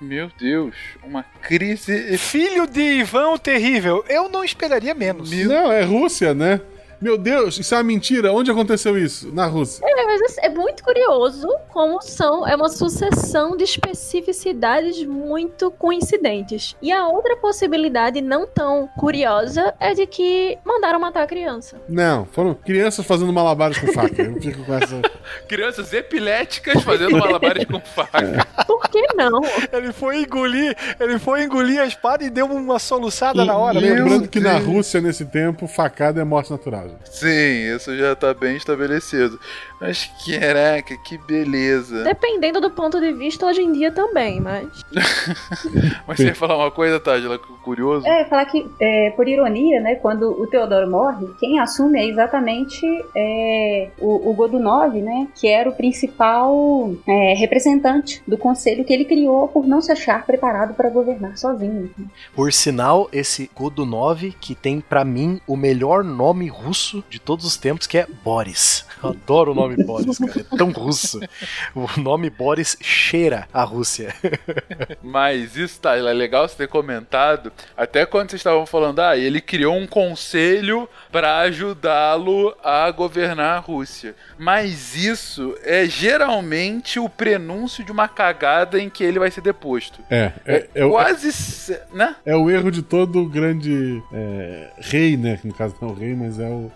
Meu Deus, uma crise. Filho de Ivan o Terrível, eu não esperaria menos. Não, é Rússia, né? Meu Deus, isso é uma mentira. Onde aconteceu isso? Na Rússia. É, mas assim, é muito curioso como são, é uma sucessão de especificidades muito coincidentes. E a outra possibilidade não tão curiosa é de que mandaram matar a criança. Não, foram crianças fazendo malabares com faca. Eu fico com essa. Crianças epiléticas fazendo malabares com faca. Que não? Ele foi engolir, ele foi engolir a espada e deu uma soluçada na hora. Lembrando que na Rússia, nesse tempo, facada é morte natural. Sim, isso já tá bem estabelecido. Mas caraca, que beleza. Dependendo do ponto de vista, hoje em dia também, mas. Mas você ia falar uma coisa, Tadila, curioso? É, falar que, é, por ironia, né, quando o Teodoro morre, quem assume é exatamente é, o, o Godunov, né, que era o principal é, representante do conselho que ele criou por não se achar preparado para governar sozinho. Por sinal, esse Godunov, que tem pra mim o melhor nome russo de todos os tempos, que é Boris. Eu adoro o nome Boris, cara. É tão russo. O nome Boris cheira a Rússia. Mas isso, tá, é legal você ter comentado. Até quando vocês estavam falando, ah, ele criou um conselho para ajudá-lo a governar a Rússia. Mas isso é geralmente o prenúncio de uma cagada em que ele vai ser deposto. É, é, é, o- Quase, se- né? é o erro de todo grande é, rei, né? Que no caso não é o rei, mas é o.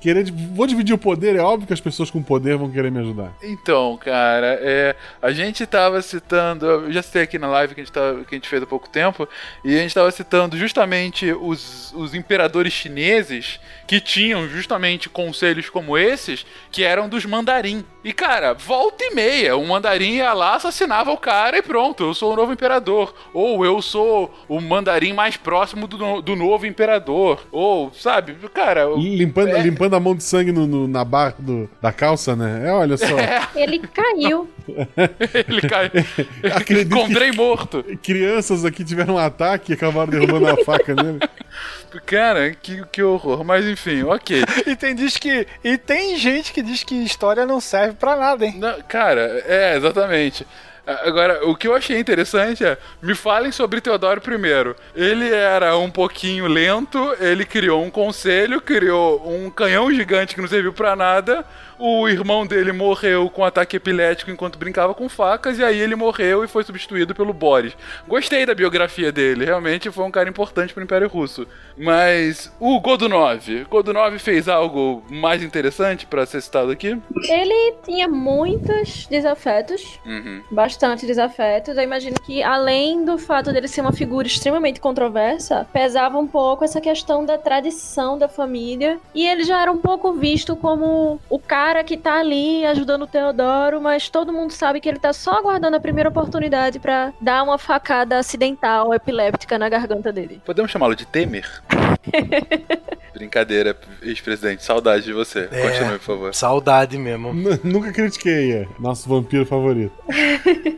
Querer. Vou dividir o poder, é óbvio que as pessoas com poder vão querer me ajudar. Então, cara, é, a gente tava citando, eu já citei aqui na live que a gente, tava, que a gente fez há pouco tempo, e a gente tava citando justamente os, os imperadores chineses que tinham justamente conselhos como esses, que eram dos mandarim. E, cara, volta e meia, um mandarim ia lá, assassinava o cara e pronto, eu sou o novo imperador. Ou eu sou o mandarim mais próximo do, no- do novo imperador. Ou, sabe, cara. Limpando, é- limpando a mão de sangue no, no- na barra do- da calça, né? É, olha só. Ele caiu. Ele cai. Acredito que- Encontrei morto. Crianças aqui tiveram um ataque e acabaram derrubando a faca nele. Cara, que, que horror. Mas enfim, ok. E tem, diz que, e tem gente que diz que história não serve pra nada, hein? Não, cara, é, exatamente. Agora, o que eu achei interessante é, me falem sobre Teodoro I. Ele era um pouquinho lento, ele criou um conselho, criou um canhão gigante que não serviu pra nada. O irmão dele morreu com ataque epilético enquanto brincava com facas, e aí ele morreu e foi substituído pelo Boris. Gostei da biografia dele, realmente foi um cara importante pro Império Russo. Mas o Godunov, Godunov fez algo mais interessante pra ser citado aqui? Ele tinha muitos desafetos. Uhum. bastante desafetos. Eu imagino que, além do fato dele ser uma figura extremamente controversa, pesava um pouco essa questão da tradição da família. E ele já era um pouco visto como o cara que tá ali ajudando o Teodoro, mas todo mundo sabe que ele tá só aguardando a primeira oportunidade pra dar uma facada acidental, epiléptica na garganta dele. Podemos chamá-lo de Temer? Brincadeira, ex-presidente. Saudade de você. É. Continue, por favor. Saudade mesmo. N- Nunca critiquei, é. Nosso vampiro favorito.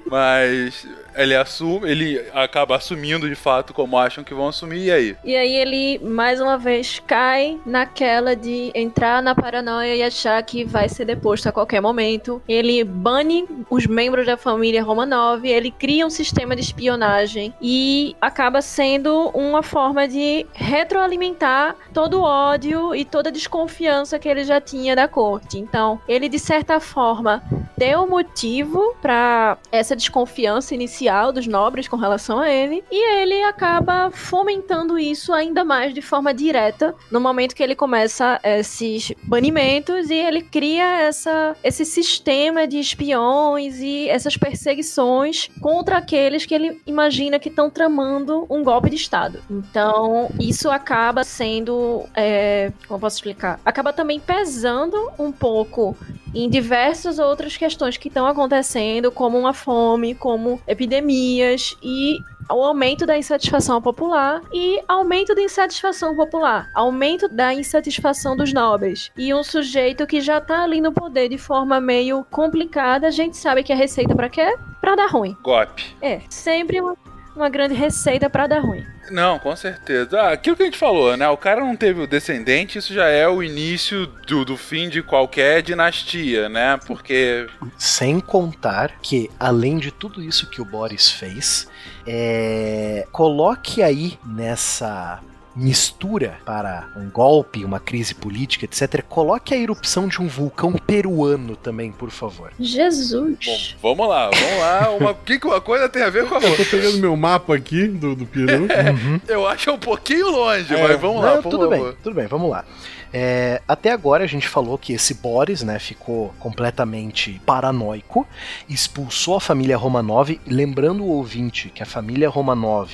Mas ele assume, ele acaba assumindo de fato como acham que vão assumir, e aí? E aí ele, mais uma vez, cai naquela de entrar na paranoia e achar que vai ser deposto a qualquer momento. Ele bane os membros da família Romanov, ele cria um sistema de espionagem e acaba sendo uma forma de retroalimentar todo o ódio e toda a desconfiança que ele já tinha da corte. Então, ele de certa forma deu motivo para essa desconfiança inicial dos nobres com relação a ele, e ele acaba fomentando isso ainda mais de forma direta no momento que ele começa esses banimentos e ele cria essa, esse sistema de espiões e essas perseguições contra aqueles que ele imagina que estão tramando um golpe de Estado. Então, isso acaba sendo. é, como posso explicar? Acaba também pesando um pouco em diversas outras questões que estão acontecendo, como uma fome, como epidemias e o aumento da insatisfação popular e aumento da insatisfação popular, aumento da insatisfação dos nobres. E um sujeito que já tá ali no poder de forma meio complicada, a gente sabe que a receita para quê? Para dar ruim. Golpe. É, sempre uma, uma grande receita para dar ruim. Não, com certeza. Ah, aquilo que a gente falou, né? O cara não teve o descendente, isso já é o início do, do fim de qualquer dinastia, né? Porque. Sem contar que, além de tudo isso que o Boris fez, é... coloque aí nessa mistura para um golpe, uma crise política, etc. Coloque a erupção de um vulcão peruano também, por favor. Jesus. Bom, vamos lá, vamos lá. O que, que uma coisa tem a ver com a Eu tô outra? pegando meu mapa aqui do, do Peru. Eu acho um pouquinho longe, É. mas vamos lá, Não, por tudo favor. bem, tudo bem, vamos lá. É, até agora a gente falou que esse Boris, né, ficou completamente paranoico, expulsou a família Romanov, lembrando o ouvinte que a família Romanov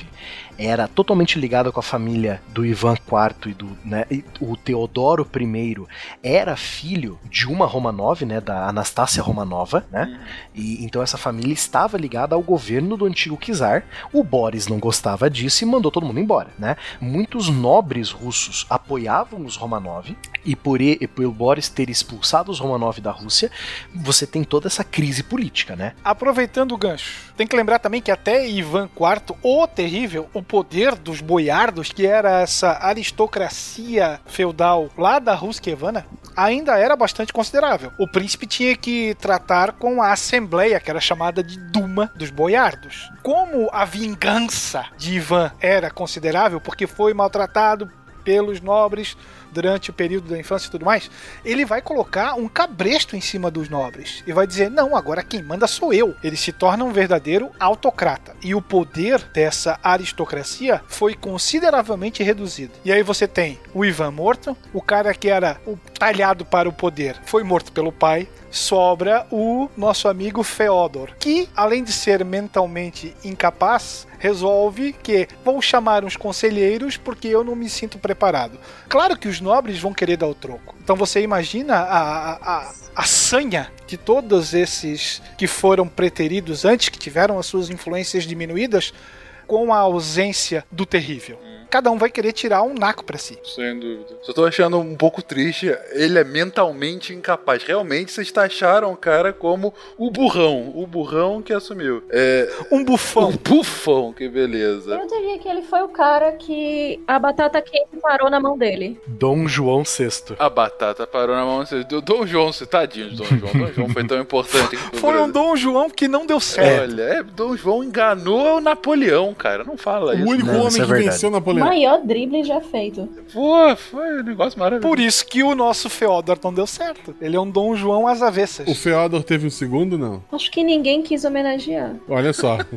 era totalmente ligada com a família do Ivan IV e do, né, e o Teodoro I era filho de uma Romanov, né, da Anastácia Romanova, né? E então essa família estava ligada ao governo do antigo czar. O Boris não gostava disso e mandou todo mundo embora, né? Muitos nobres russos apoiavam os Romanov e por, e, pelo Boris ter expulsado os Romanov da Rússia, você tem toda essa crise política, né? Aproveitando o gancho, tem que lembrar também que até Ivan IV, o terrível, o poder dos boiardos, que era essa aristocracia feudal lá da Ruskevana, ainda era bastante considerável. O príncipe tinha que tratar com a assembleia, que era chamada de Duma dos boiardos. Como a vingança de Ivan era considerável, porque foi maltratado pelos nobres durante o período da infância e tudo mais, ele vai colocar um cabresto em cima dos nobres e vai dizer: não, agora quem manda sou eu. Ele se torna um verdadeiro autocrata. E o poder dessa aristocracia foi consideravelmente reduzido. E aí você tem o Ivan morto, o cara que era o talhado para o poder foi morto pelo pai. Sobra o nosso amigo Feodor, que além de ser mentalmente incapaz, resolve que vou chamar uns conselheiros porque eu não me sinto preparado. Claro que os nobres vão querer dar o troco. Então você imagina a, a, a sanha de todos esses que foram preteridos antes, que tiveram as suas influências diminuídas, com a ausência do terrível. Cada um vai querer tirar um naco para si. Sem dúvida. Só tô achando um pouco triste. Ele é mentalmente incapaz. Realmente, vocês taxaram o cara como o burrão. O burrão que assumiu. É. Um bufão. Um bufão, que beleza. Eu diria que ele foi o cara que a batata quente parou na mão dele. Dom João VI. A batata parou na mão do Dom João, você tadinho de Dom João. Dom João foi tão importante. Foi um. Dom João que não deu certo. Olha, é, Dom João enganou o Napoleão, cara. Não fala O isso. único Não, homem isso é que verdade. venceu Napoleão. Maior drible já feito. Pô, foi um negócio maravilhoso. Por isso que o nosso Feodor não deu certo. Ele é um Dom João às avessas. O Feodor teve um segundo, não? Acho que ninguém quis homenagear. Olha só.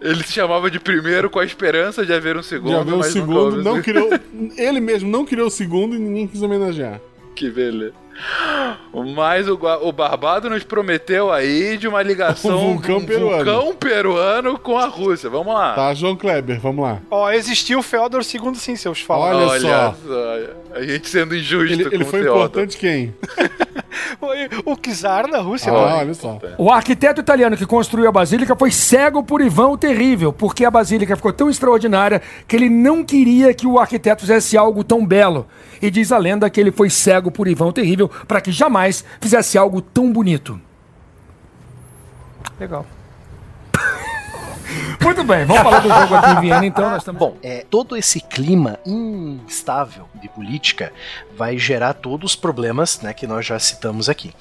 Ele se chamava de primeiro com a esperança de haver um segundo. O mas nunca segundo, houve não um criou. Ele mesmo não criou o segundo e ninguém quis homenagear. Que beleza. Mas o, o Barbado nos prometeu aí de uma ligação Um vulcão um peruano. vulcão peruano com a Rússia. Vamos lá. Tá, João Kleber, vamos lá. Ó, existiu o Feodor II sim, seus falam. Olha só. só. A gente sendo injusto Ele, com ele o foi Theodor. importante quem? Foi o czar da Rússia. Ah, olha só. O arquiteto italiano que construiu a Basílica foi cego por Ivan o Terrível, porque a Basílica ficou tão extraordinária que ele não queria que o arquiteto fizesse algo tão belo. E diz a lenda que ele foi cego por Ivan o Terrível para que jamais fizesse algo tão bonito. Legal. Muito bem, vamos falar do jogo aqui em Viena, então. Nós estamos... Bom, é, todo esse clima instável de política vai gerar todos os problemas né, que nós já citamos aqui.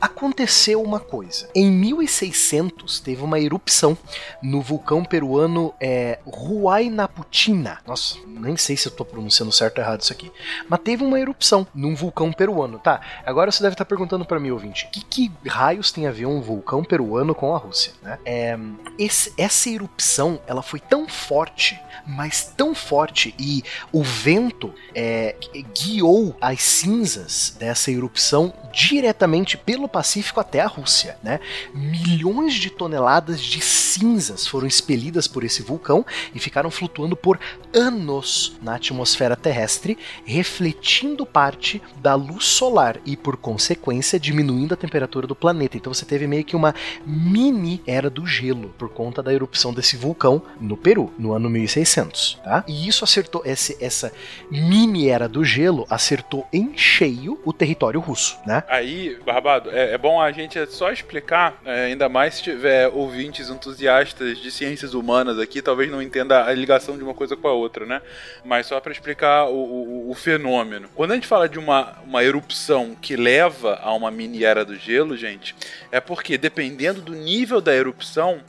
Aconteceu uma coisa. Em 1600 teve uma erupção no vulcão peruano é, Huaynaputina. Nossa, nem sei se eu tô pronunciando certo ou errado isso aqui. Mas teve uma erupção num vulcão peruano. Tá, agora você deve estar perguntando para mim, ouvinte, que, que raios tem a ver um vulcão peruano com a Rússia? Né? É, esse- essa erupção ela foi tão forte, mas tão forte, e o vento é, guiou as cinzas dessa erupção diretamente pelo pelo Pacífico até a Rússia, né? Milhões de toneladas de cinzas foram expelidas por esse vulcão e ficaram flutuando por anos na atmosfera terrestre, refletindo parte da luz solar e, por consequência, diminuindo a temperatura do planeta. Então você teve meio que uma mini era do gelo por conta da erupção desse vulcão no Peru, no ano 1600, tá? E isso acertou esse, essa mini era do gelo acertou em cheio o território russo, né? Aí, Barbado, é, é bom a gente só explicar, é, ainda mais se tiver ouvintes entusiastas de ciências humanas aqui, talvez não entenda a ligação de uma coisa com a outra, né? Mas só para explicar o, o, o, fenômeno. Quando a gente fala de uma, uma erupção que leva a uma mini era do gelo, gente, é porque dependendo do nível da erupção,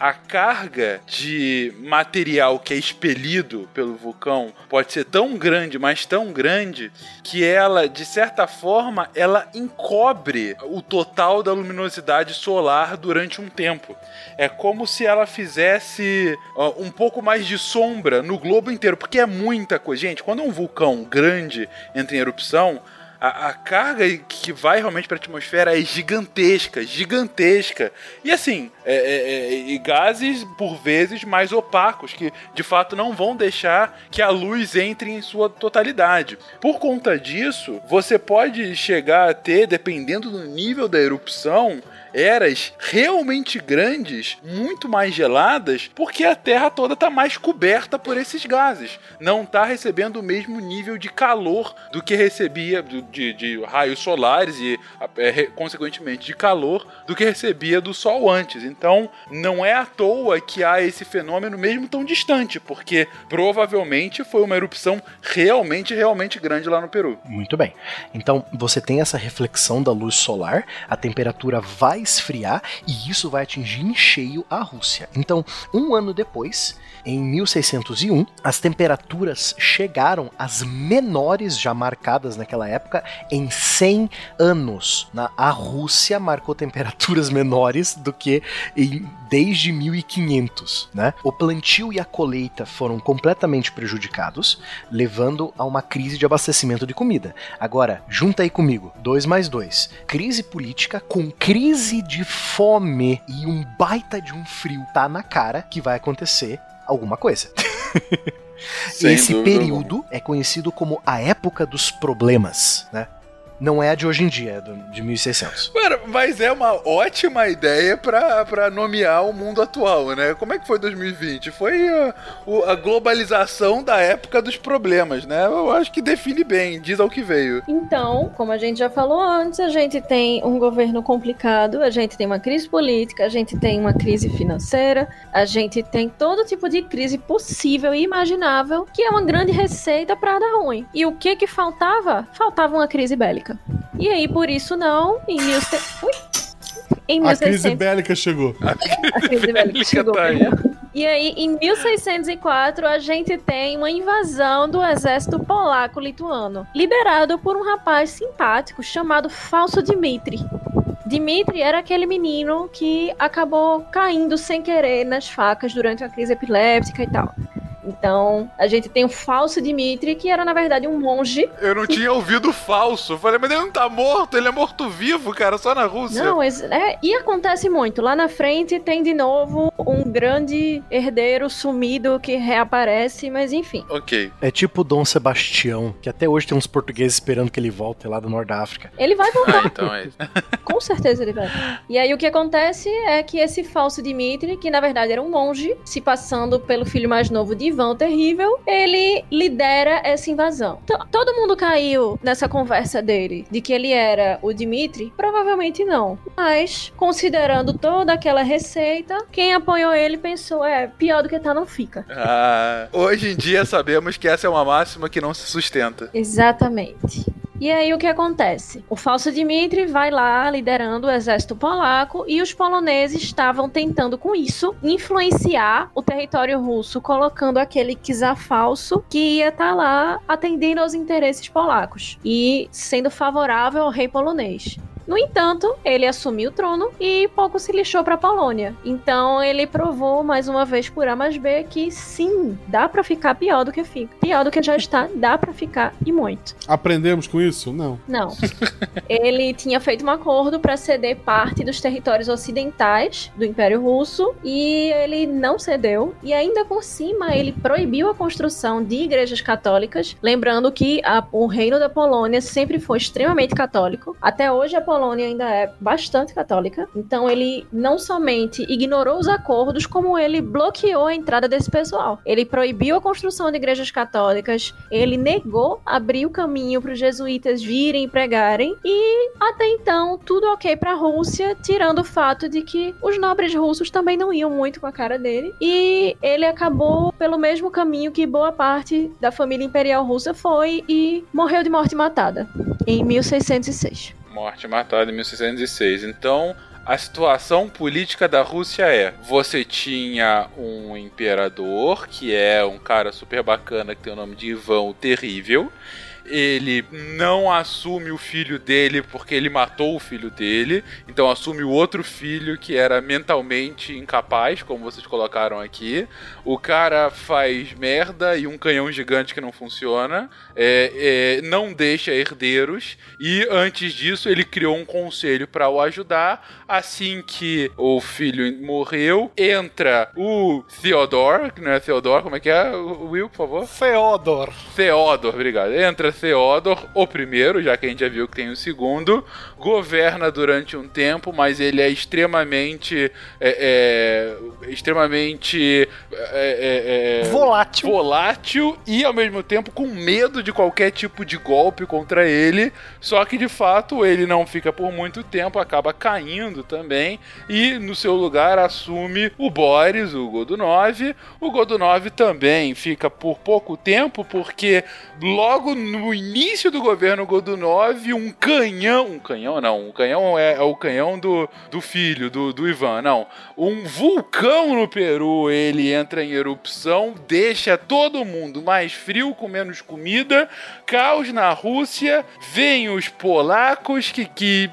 a carga de material que é expelido pelo vulcão pode ser tão grande, mas tão grande, que ela, de certa forma, ela encobre o total da luminosidade solar durante um tempo. É como se ela fizesse uh, um pouco mais de sombra no globo inteiro, porque é muita coisa. Gente, quando um vulcão grande entra em erupção, a, a carga que vai realmente para a atmosfera é gigantesca, gigantesca. E assim, é, é, é, e gases por vezes mais opacos, que de fato não vão deixar que a luz entre em sua totalidade. Por conta disso, você pode chegar a ter, dependendo do nível da erupção, eras realmente grandes, muito mais geladas, porque a Terra toda está mais coberta por esses gases. Não está recebendo o mesmo nível de calor do que recebia de, de raios solares e, é, consequentemente, de calor do que recebia do Sol antes. Então, não é à toa que há esse fenômeno mesmo tão distante, porque provavelmente foi uma erupção realmente, realmente grande lá no Peru. Muito bem. Então, você tem essa reflexão da luz solar, a temperatura vai esfriar e isso vai atingir em cheio a Rússia. Então, um ano depois, em 1601, as temperaturas chegaram às menores já marcadas naquela época em 100 anos. Na, a Rússia marcou temperaturas menores do que em, desde 1500. Né? O plantio e a colheita foram completamente prejudicados, levando a uma crise de abastecimento de comida. Agora, junta aí comigo: 2 mais 2. Crise política com crise crise de fome e um baita de um frio tá na cara que vai acontecer alguma coisa. Esse período é conhecido como a época dos problemas, né? Não é a de hoje em dia, é de 1600. Mano, mas é uma ótima ideia para nomear o mundo atual, né? Como é que foi 2020? Foi a, a, globalização da época dos problemas, né? Eu acho que define bem, diz ao que veio. Então, como a gente já falou antes, a gente tem um governo complicado, a gente tem uma crise política, a gente tem uma crise financeira, a gente tem todo tipo de crise possível e imaginável, que é uma grande receita para dar ruim. E o que que faltava? Faltava uma crise bélica. E aí, por isso não, em, mil... Ui. em 1600... A crise bélica chegou. A crise, a crise bélica chegou. Tá aí. E aí, em 1604, a gente tem uma invasão do exército polaco-lituano, liberado por um rapaz simpático chamado Falso Dmitri. Dmitri era aquele menino que acabou caindo sem querer nas facas durante a crise epiléptica e tal. Então, a gente tem o falso Dimitri, que era na verdade um monge. Eu não tinha ouvido falso. falei, mas ele não tá morto, ele é morto-vivo, cara, só na Rússia. Não, é, e acontece muito. Lá na frente tem de novo um grande herdeiro sumido que reaparece, mas enfim. Ok. É tipo Dom Sebastião, que até hoje tem uns portugueses esperando que ele volte lá do Norte da África. Ele vai voltar. Ah, então é isso. Com certeza ele vai. E aí o que acontece é que esse falso Dimitri, que na verdade era um monge, se passando pelo filho mais novo de Ivan Terrível, ele lidera essa invasão. T todo mundo caiu nessa conversa dele, de que ele era o Dimitri? Provavelmente não. Mas, considerando toda aquela receita, quem apoiou ele pensou, é, pior do que tá não fica. Ah, hoje em dia sabemos que essa é uma máxima que não se sustenta. Exatamente. E aí o que acontece? O falso Dmitri vai lá liderando o exército polaco e os poloneses estavam tentando com isso influenciar o território russo, colocando aquele czar falso que ia estar tá lá atendendo aos interesses polacos e sendo favorável ao rei polonês. No entanto, ele assumiu o trono e pouco se lixou para Polônia. Então ele provou mais uma vez por A mais B que sim, dá para ficar pior do que fica. Pior do que já está, dá para ficar e muito. Aprendemos com isso? Não. Não. ele tinha feito um acordo para ceder parte dos territórios ocidentais do Império Russo e ele não cedeu. E ainda por cima, ele proibiu a construção de igrejas católicas. Lembrando que a, o reino da Polônia sempre foi extremamente católico. Até hoje a Polônia ainda é bastante católica. Então ele não somente ignorou os acordos, como ele bloqueou a entrada desse pessoal. Ele proibiu a construção de igrejas católicas, ele negou abrir o caminho para os jesuítas virem e pregarem. E até então, tudo ok para a Rússia, tirando o fato de que os nobres russos também não iam muito com a cara dele. E ele acabou pelo mesmo caminho que boa parte da família imperial russa foi e morreu de morte matada em 1606. Morte matada em 1606. Então, a situação política da Rússia é: você tinha um imperador, que é um cara super bacana, que tem o nome de Ivan o Terrível ele não assume o filho dele porque ele matou o filho dele, então assume o outro filho que era mentalmente incapaz, como vocês colocaram aqui. O cara faz merda e um canhão gigante que não funciona, é, é, não deixa herdeiros, e antes disso ele criou um conselho para o ajudar. Assim que o filho morreu, entra o Theodore, que não é Theodore, como é que é, Will, por favor? Theodor. Theodor, obrigado. Entra Theodor, o primeiro, já que a gente já viu que tem o segundo, governa durante um tempo, mas ele é extremamente. É, é, extremamente. É, volátil. Volátil e ao mesmo tempo com medo de qualquer tipo de golpe contra ele. Só que de fato ele não fica por muito tempo, acaba caindo também. E no seu lugar assume o Boris, o Godunov. O Godunov também fica por pouco tempo, porque logo no início do governo Godunov, um canhão. Um canhão não, um canhão é, é o canhão do, do filho, do, do Ivan, não. Um vulcão no Peru, ele entra em erupção, deixa todo mundo mais frio, com menos comida, caos na Rússia, vem os polacos que, que,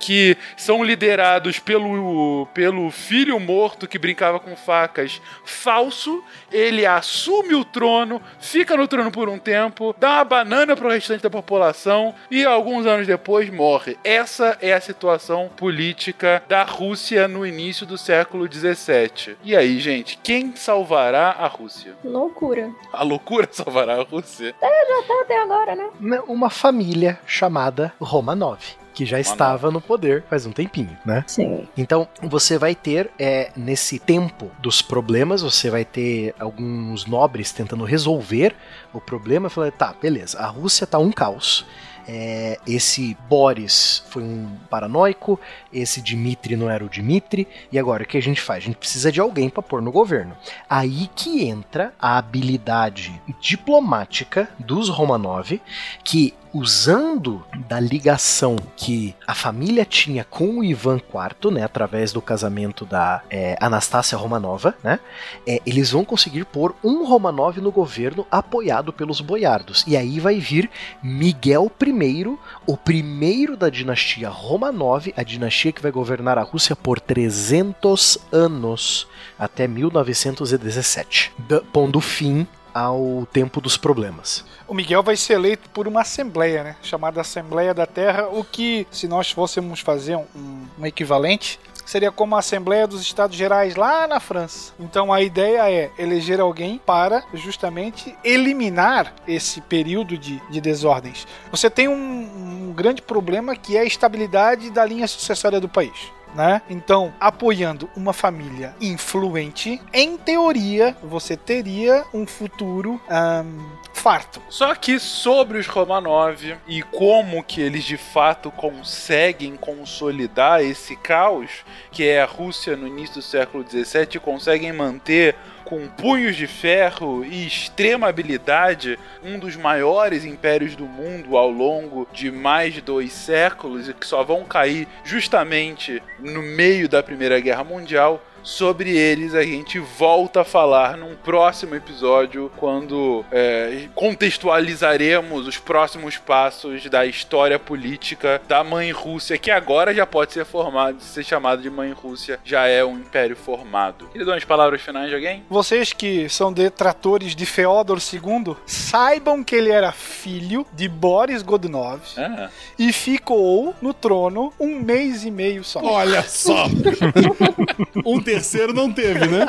que são liderados pelo, pelo filho morto que brincava com facas, falso. Ele assume o trono, fica no trono por um tempo, dá uma banana pro restante da população e alguns anos depois morre. Essa é a situação política da Rússia no início do século 17. E aí, gente, quem salvará a Rússia? Loucura. A loucura salvará a Rússia? É, já tá até agora, né? Uma família chamada Romanov que já estava no poder faz um tempinho, né? Sim. Então você vai ter é, nesse tempo dos problemas, você vai ter alguns nobres tentando resolver o problema. Falar, tá, beleza, a Rússia tá um caos. É, esse Boris foi um paranoico, esse Dmitri não era o Dmitri, e agora o que a gente faz? A gente precisa de alguém para pôr no governo. Aí que entra a habilidade diplomática dos Romanov, que usando da ligação que a família tinha com o Ivan IV, né, através do casamento da é, Anastácia Romanova, né, é, eles vão conseguir pôr um Romanov no governo apoiado pelos boiardos. E aí vai vir Miguel I, o primeiro da dinastia Romanov, a dinastia que vai governar a Rússia por 300 anos, até 1917, pondo fim ao tempo dos problemas. O Miguel vai ser eleito por uma assembleia, né? Chamada Assembleia da Terra, o que, se nós fôssemos fazer um, um equivalente, seria como a Assembleia dos Estados Gerais lá na França. Então a ideia é eleger alguém para justamente eliminar esse período de, de desordens. Você tem um, um grande problema que é a estabilidade da linha sucessória do país né? Então, apoiando uma família influente, em teoria, você teria um futuro um, farto. Só que sobre os Romanov e como que eles de fato conseguem consolidar esse caos, que é a Rússia no início do século XVII, conseguem manter com punhos de ferro e extrema habilidade, um dos maiores impérios do mundo ao longo de mais de dois séculos e que só vão cair justamente no meio da Primeira Guerra Mundial Sobre eles a gente volta a falar num próximo episódio, quando é, contextualizaremos os próximos passos da história política da mãe Rússia, que agora já pode ser formado, ser chamado de mãe Rússia, já é um império formado. Queria dar umas palavras finais de alguém? Vocês que são detratores de Feodor II, saibam que ele era filho de Boris Godunov Ah, e ficou no trono um mês e meio só. Olha só! um terceiro não teve, né?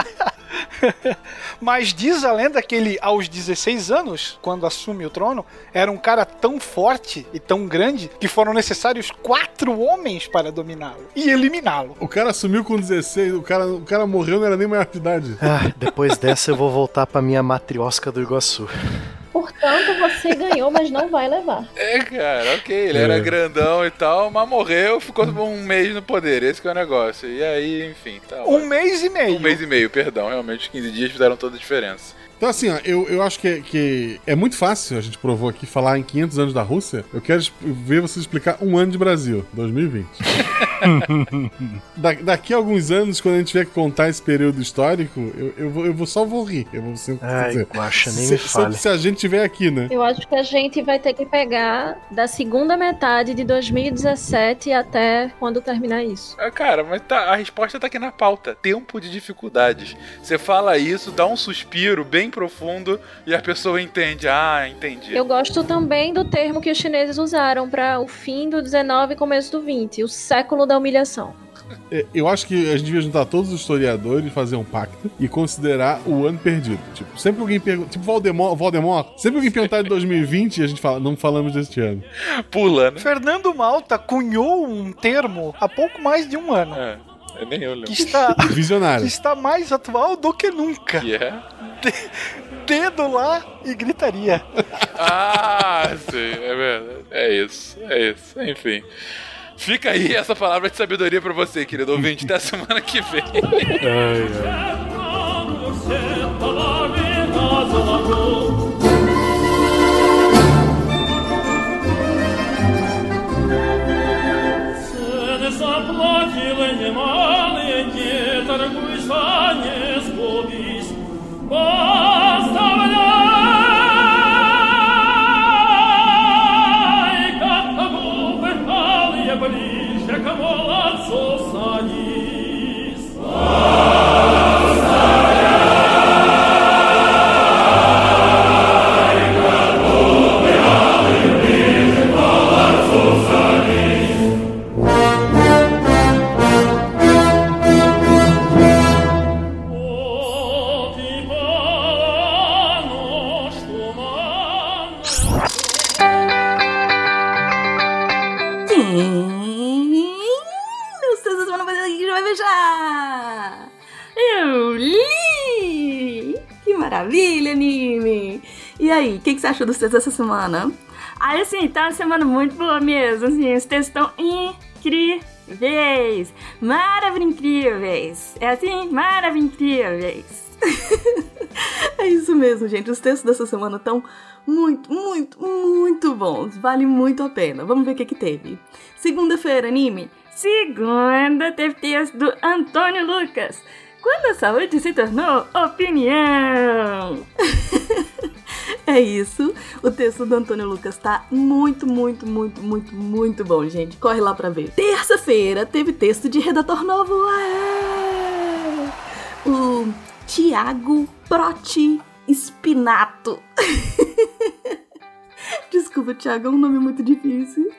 Mas diz a lenda que ele, aos 16 anos, quando assume o trono, era um cara tão forte e tão grande que foram necessários quatro homens para dominá-lo e eliminá-lo. O cara assumiu com 16, o cara, o cara morreu, não era nem maior de idade. Ah, depois dessa eu vou voltar pra minha matriosca do Iguaçu. Portanto, você ganhou, mas não vai levar. É, cara, ok, ele É. era grandão e tal, mas morreu, ficou um mês no poder, esse que é o negócio. E aí, enfim, tá Um ótimo. mês e meio. Um mês e meio, perdão, realmente 15 dias fizeram toda a diferença. Então, assim, ó, eu, eu acho que, que é muito fácil, a gente provou aqui, falar em 500 anos da Rússia. Eu quero ver você explicar um ano de Brasil, 2020. Da- daqui a alguns anos, quando a gente tiver que contar esse período histórico, eu, eu, vou, eu vou só vou rir. Eu vou sempre Ai, dizer. Guaxa, nem se, me se- fale. se a gente tiver aqui, né? Eu acho que a gente vai ter que pegar da segunda metade de 2017 até quando terminar isso. Ah, Cara, mas tá, a resposta tá aqui na pauta. Tempo de dificuldades. Você fala isso, dá um suspiro bem profundo e a pessoa entende. Ah, entendi. Eu gosto também do termo que os chineses usaram para o fim do 19 e começo do 20, o século da humilhação. É, Eu acho que a gente devia juntar todos os historiadores, fazer um pacto e considerar o ano perdido. Tipo, sempre alguém pergunta. Tipo, Voldemort, Voldemort, sempre alguém perguntar de 2020 e a gente fala, não falamos deste ano. Pula, né? Fernando Malta cunhou um termo há pouco mais de um ano, É, eu nem eu que lembro. está, que Visionário. está mais atual do que nunca. Que é? Dedo lá e gritaria. Ah, sim, é verdade. É isso, é isso. Enfim. Fica aí essa palavra de sabedoria pra você, querido ouvinte, até semana que vem. Цены заплатил немалые, не торгуйся, не сгубись. Поставляй, Amen. Maravilha, anime! E aí, o que, que você achou dos textos dessa semana? Aí, assim, tá uma semana muito boa mesmo. Assim, os textos estão incríveis. Maravilha incríveis. É assim, maravilha incríveis. É isso mesmo, gente. Os textos dessa semana estão muito, muito, muito bons. Vale muito a pena. Vamos ver o que, que teve. Segunda-feira, anime. Segunda, teve texto do Antônio Lucas. Quando a saúde se tornou opinião. É isso. O texto do Antônio Lucas tá muito, muito, muito, muito, muito bom, gente. Corre lá pra ver. Terça-feira teve texto de redator novo. Aê! O Tiago Proti Spinato. Desculpa, Tiago, é um nome muito difícil.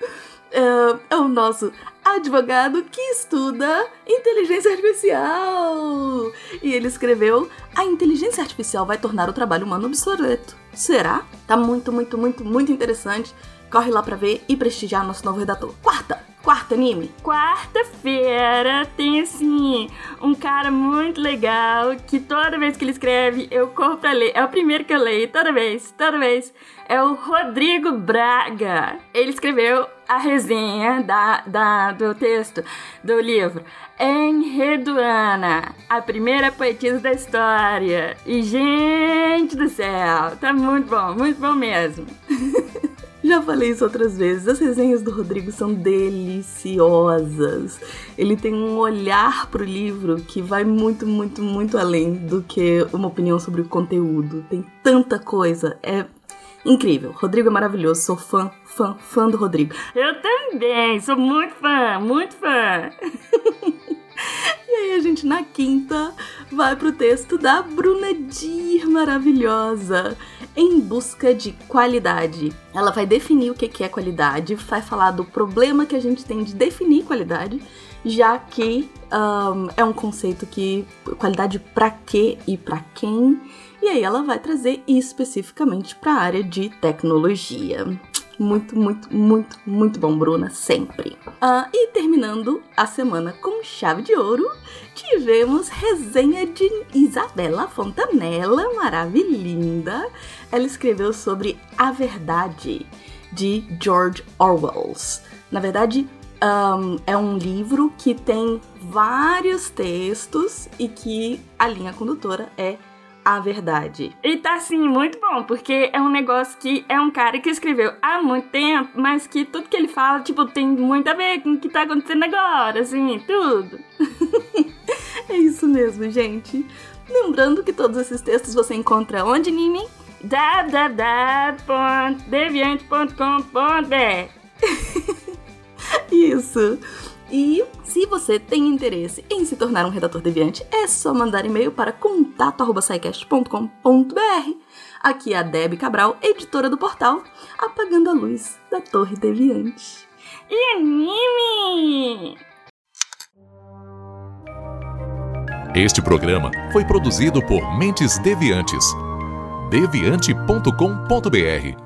É, é o nosso advogado que estuda inteligência artificial. E ele escreveu: A inteligência artificial vai tornar o trabalho humano obsoleto. Será? Tá muito, muito, muito, muito interessante. Corre lá pra ver e prestigiar nosso novo redator. Quarta! Quarta anime. Quarta-feira tem assim um cara muito legal que toda vez que ele escreve eu corro pra ler. É o primeiro que eu leio, toda vez, toda vez. É o Rodrigo Braga. Ele escreveu a resenha da, da, do texto do livro Enredoana, a primeira poetisa da história. E gente do céu, tá muito bom, muito bom mesmo. Já falei isso outras vezes. As resenhas do Rodrigo são deliciosas. Ele tem um olhar pro livro que vai muito, muito, muito além do que uma opinião sobre o conteúdo. Tem tanta coisa. É incrível. Rodrigo é maravilhoso. Sou fã, fã, fã do Rodrigo. Eu também, sou muito fã, muito fã. E aí a gente na quinta vai pro texto da Bruna Dir, maravilhosa, em busca de qualidade. Ela vai definir o que é qualidade, vai falar do problema que a gente tem de definir qualidade, já que um, é um conceito que qualidade para quê e para quem. E aí ela vai trazer especificamente para a área de tecnologia. Muito, muito, muito, muito bom, Bruna, sempre. Ah, e terminando a semana com chave de ouro, tivemos resenha de Isabela Fontanella, maravilhinda. Ela escreveu sobre A Verdade, de George Orwell. Na verdade, um, é um livro que tem vários textos e que a linha condutora é a verdade. E tá assim, muito bom, porque é um negócio que é um cara que escreveu há muito tempo, mas que tudo que ele fala, tipo, tem muito a ver com o que tá acontecendo agora, assim, tudo. é isso mesmo, gente. Lembrando que todos esses textos você encontra onde, Nimi? www.deviante.com.br Isso. E se você tem interesse em se tornar um redator deviante, é só mandar e-mail para contato@saicast.com.br. Aqui é a Deb Cabral, editora do portal, apagando a luz da Torre Deviante. E anime! Este programa foi produzido por Mentes Deviantes. deviante.com.br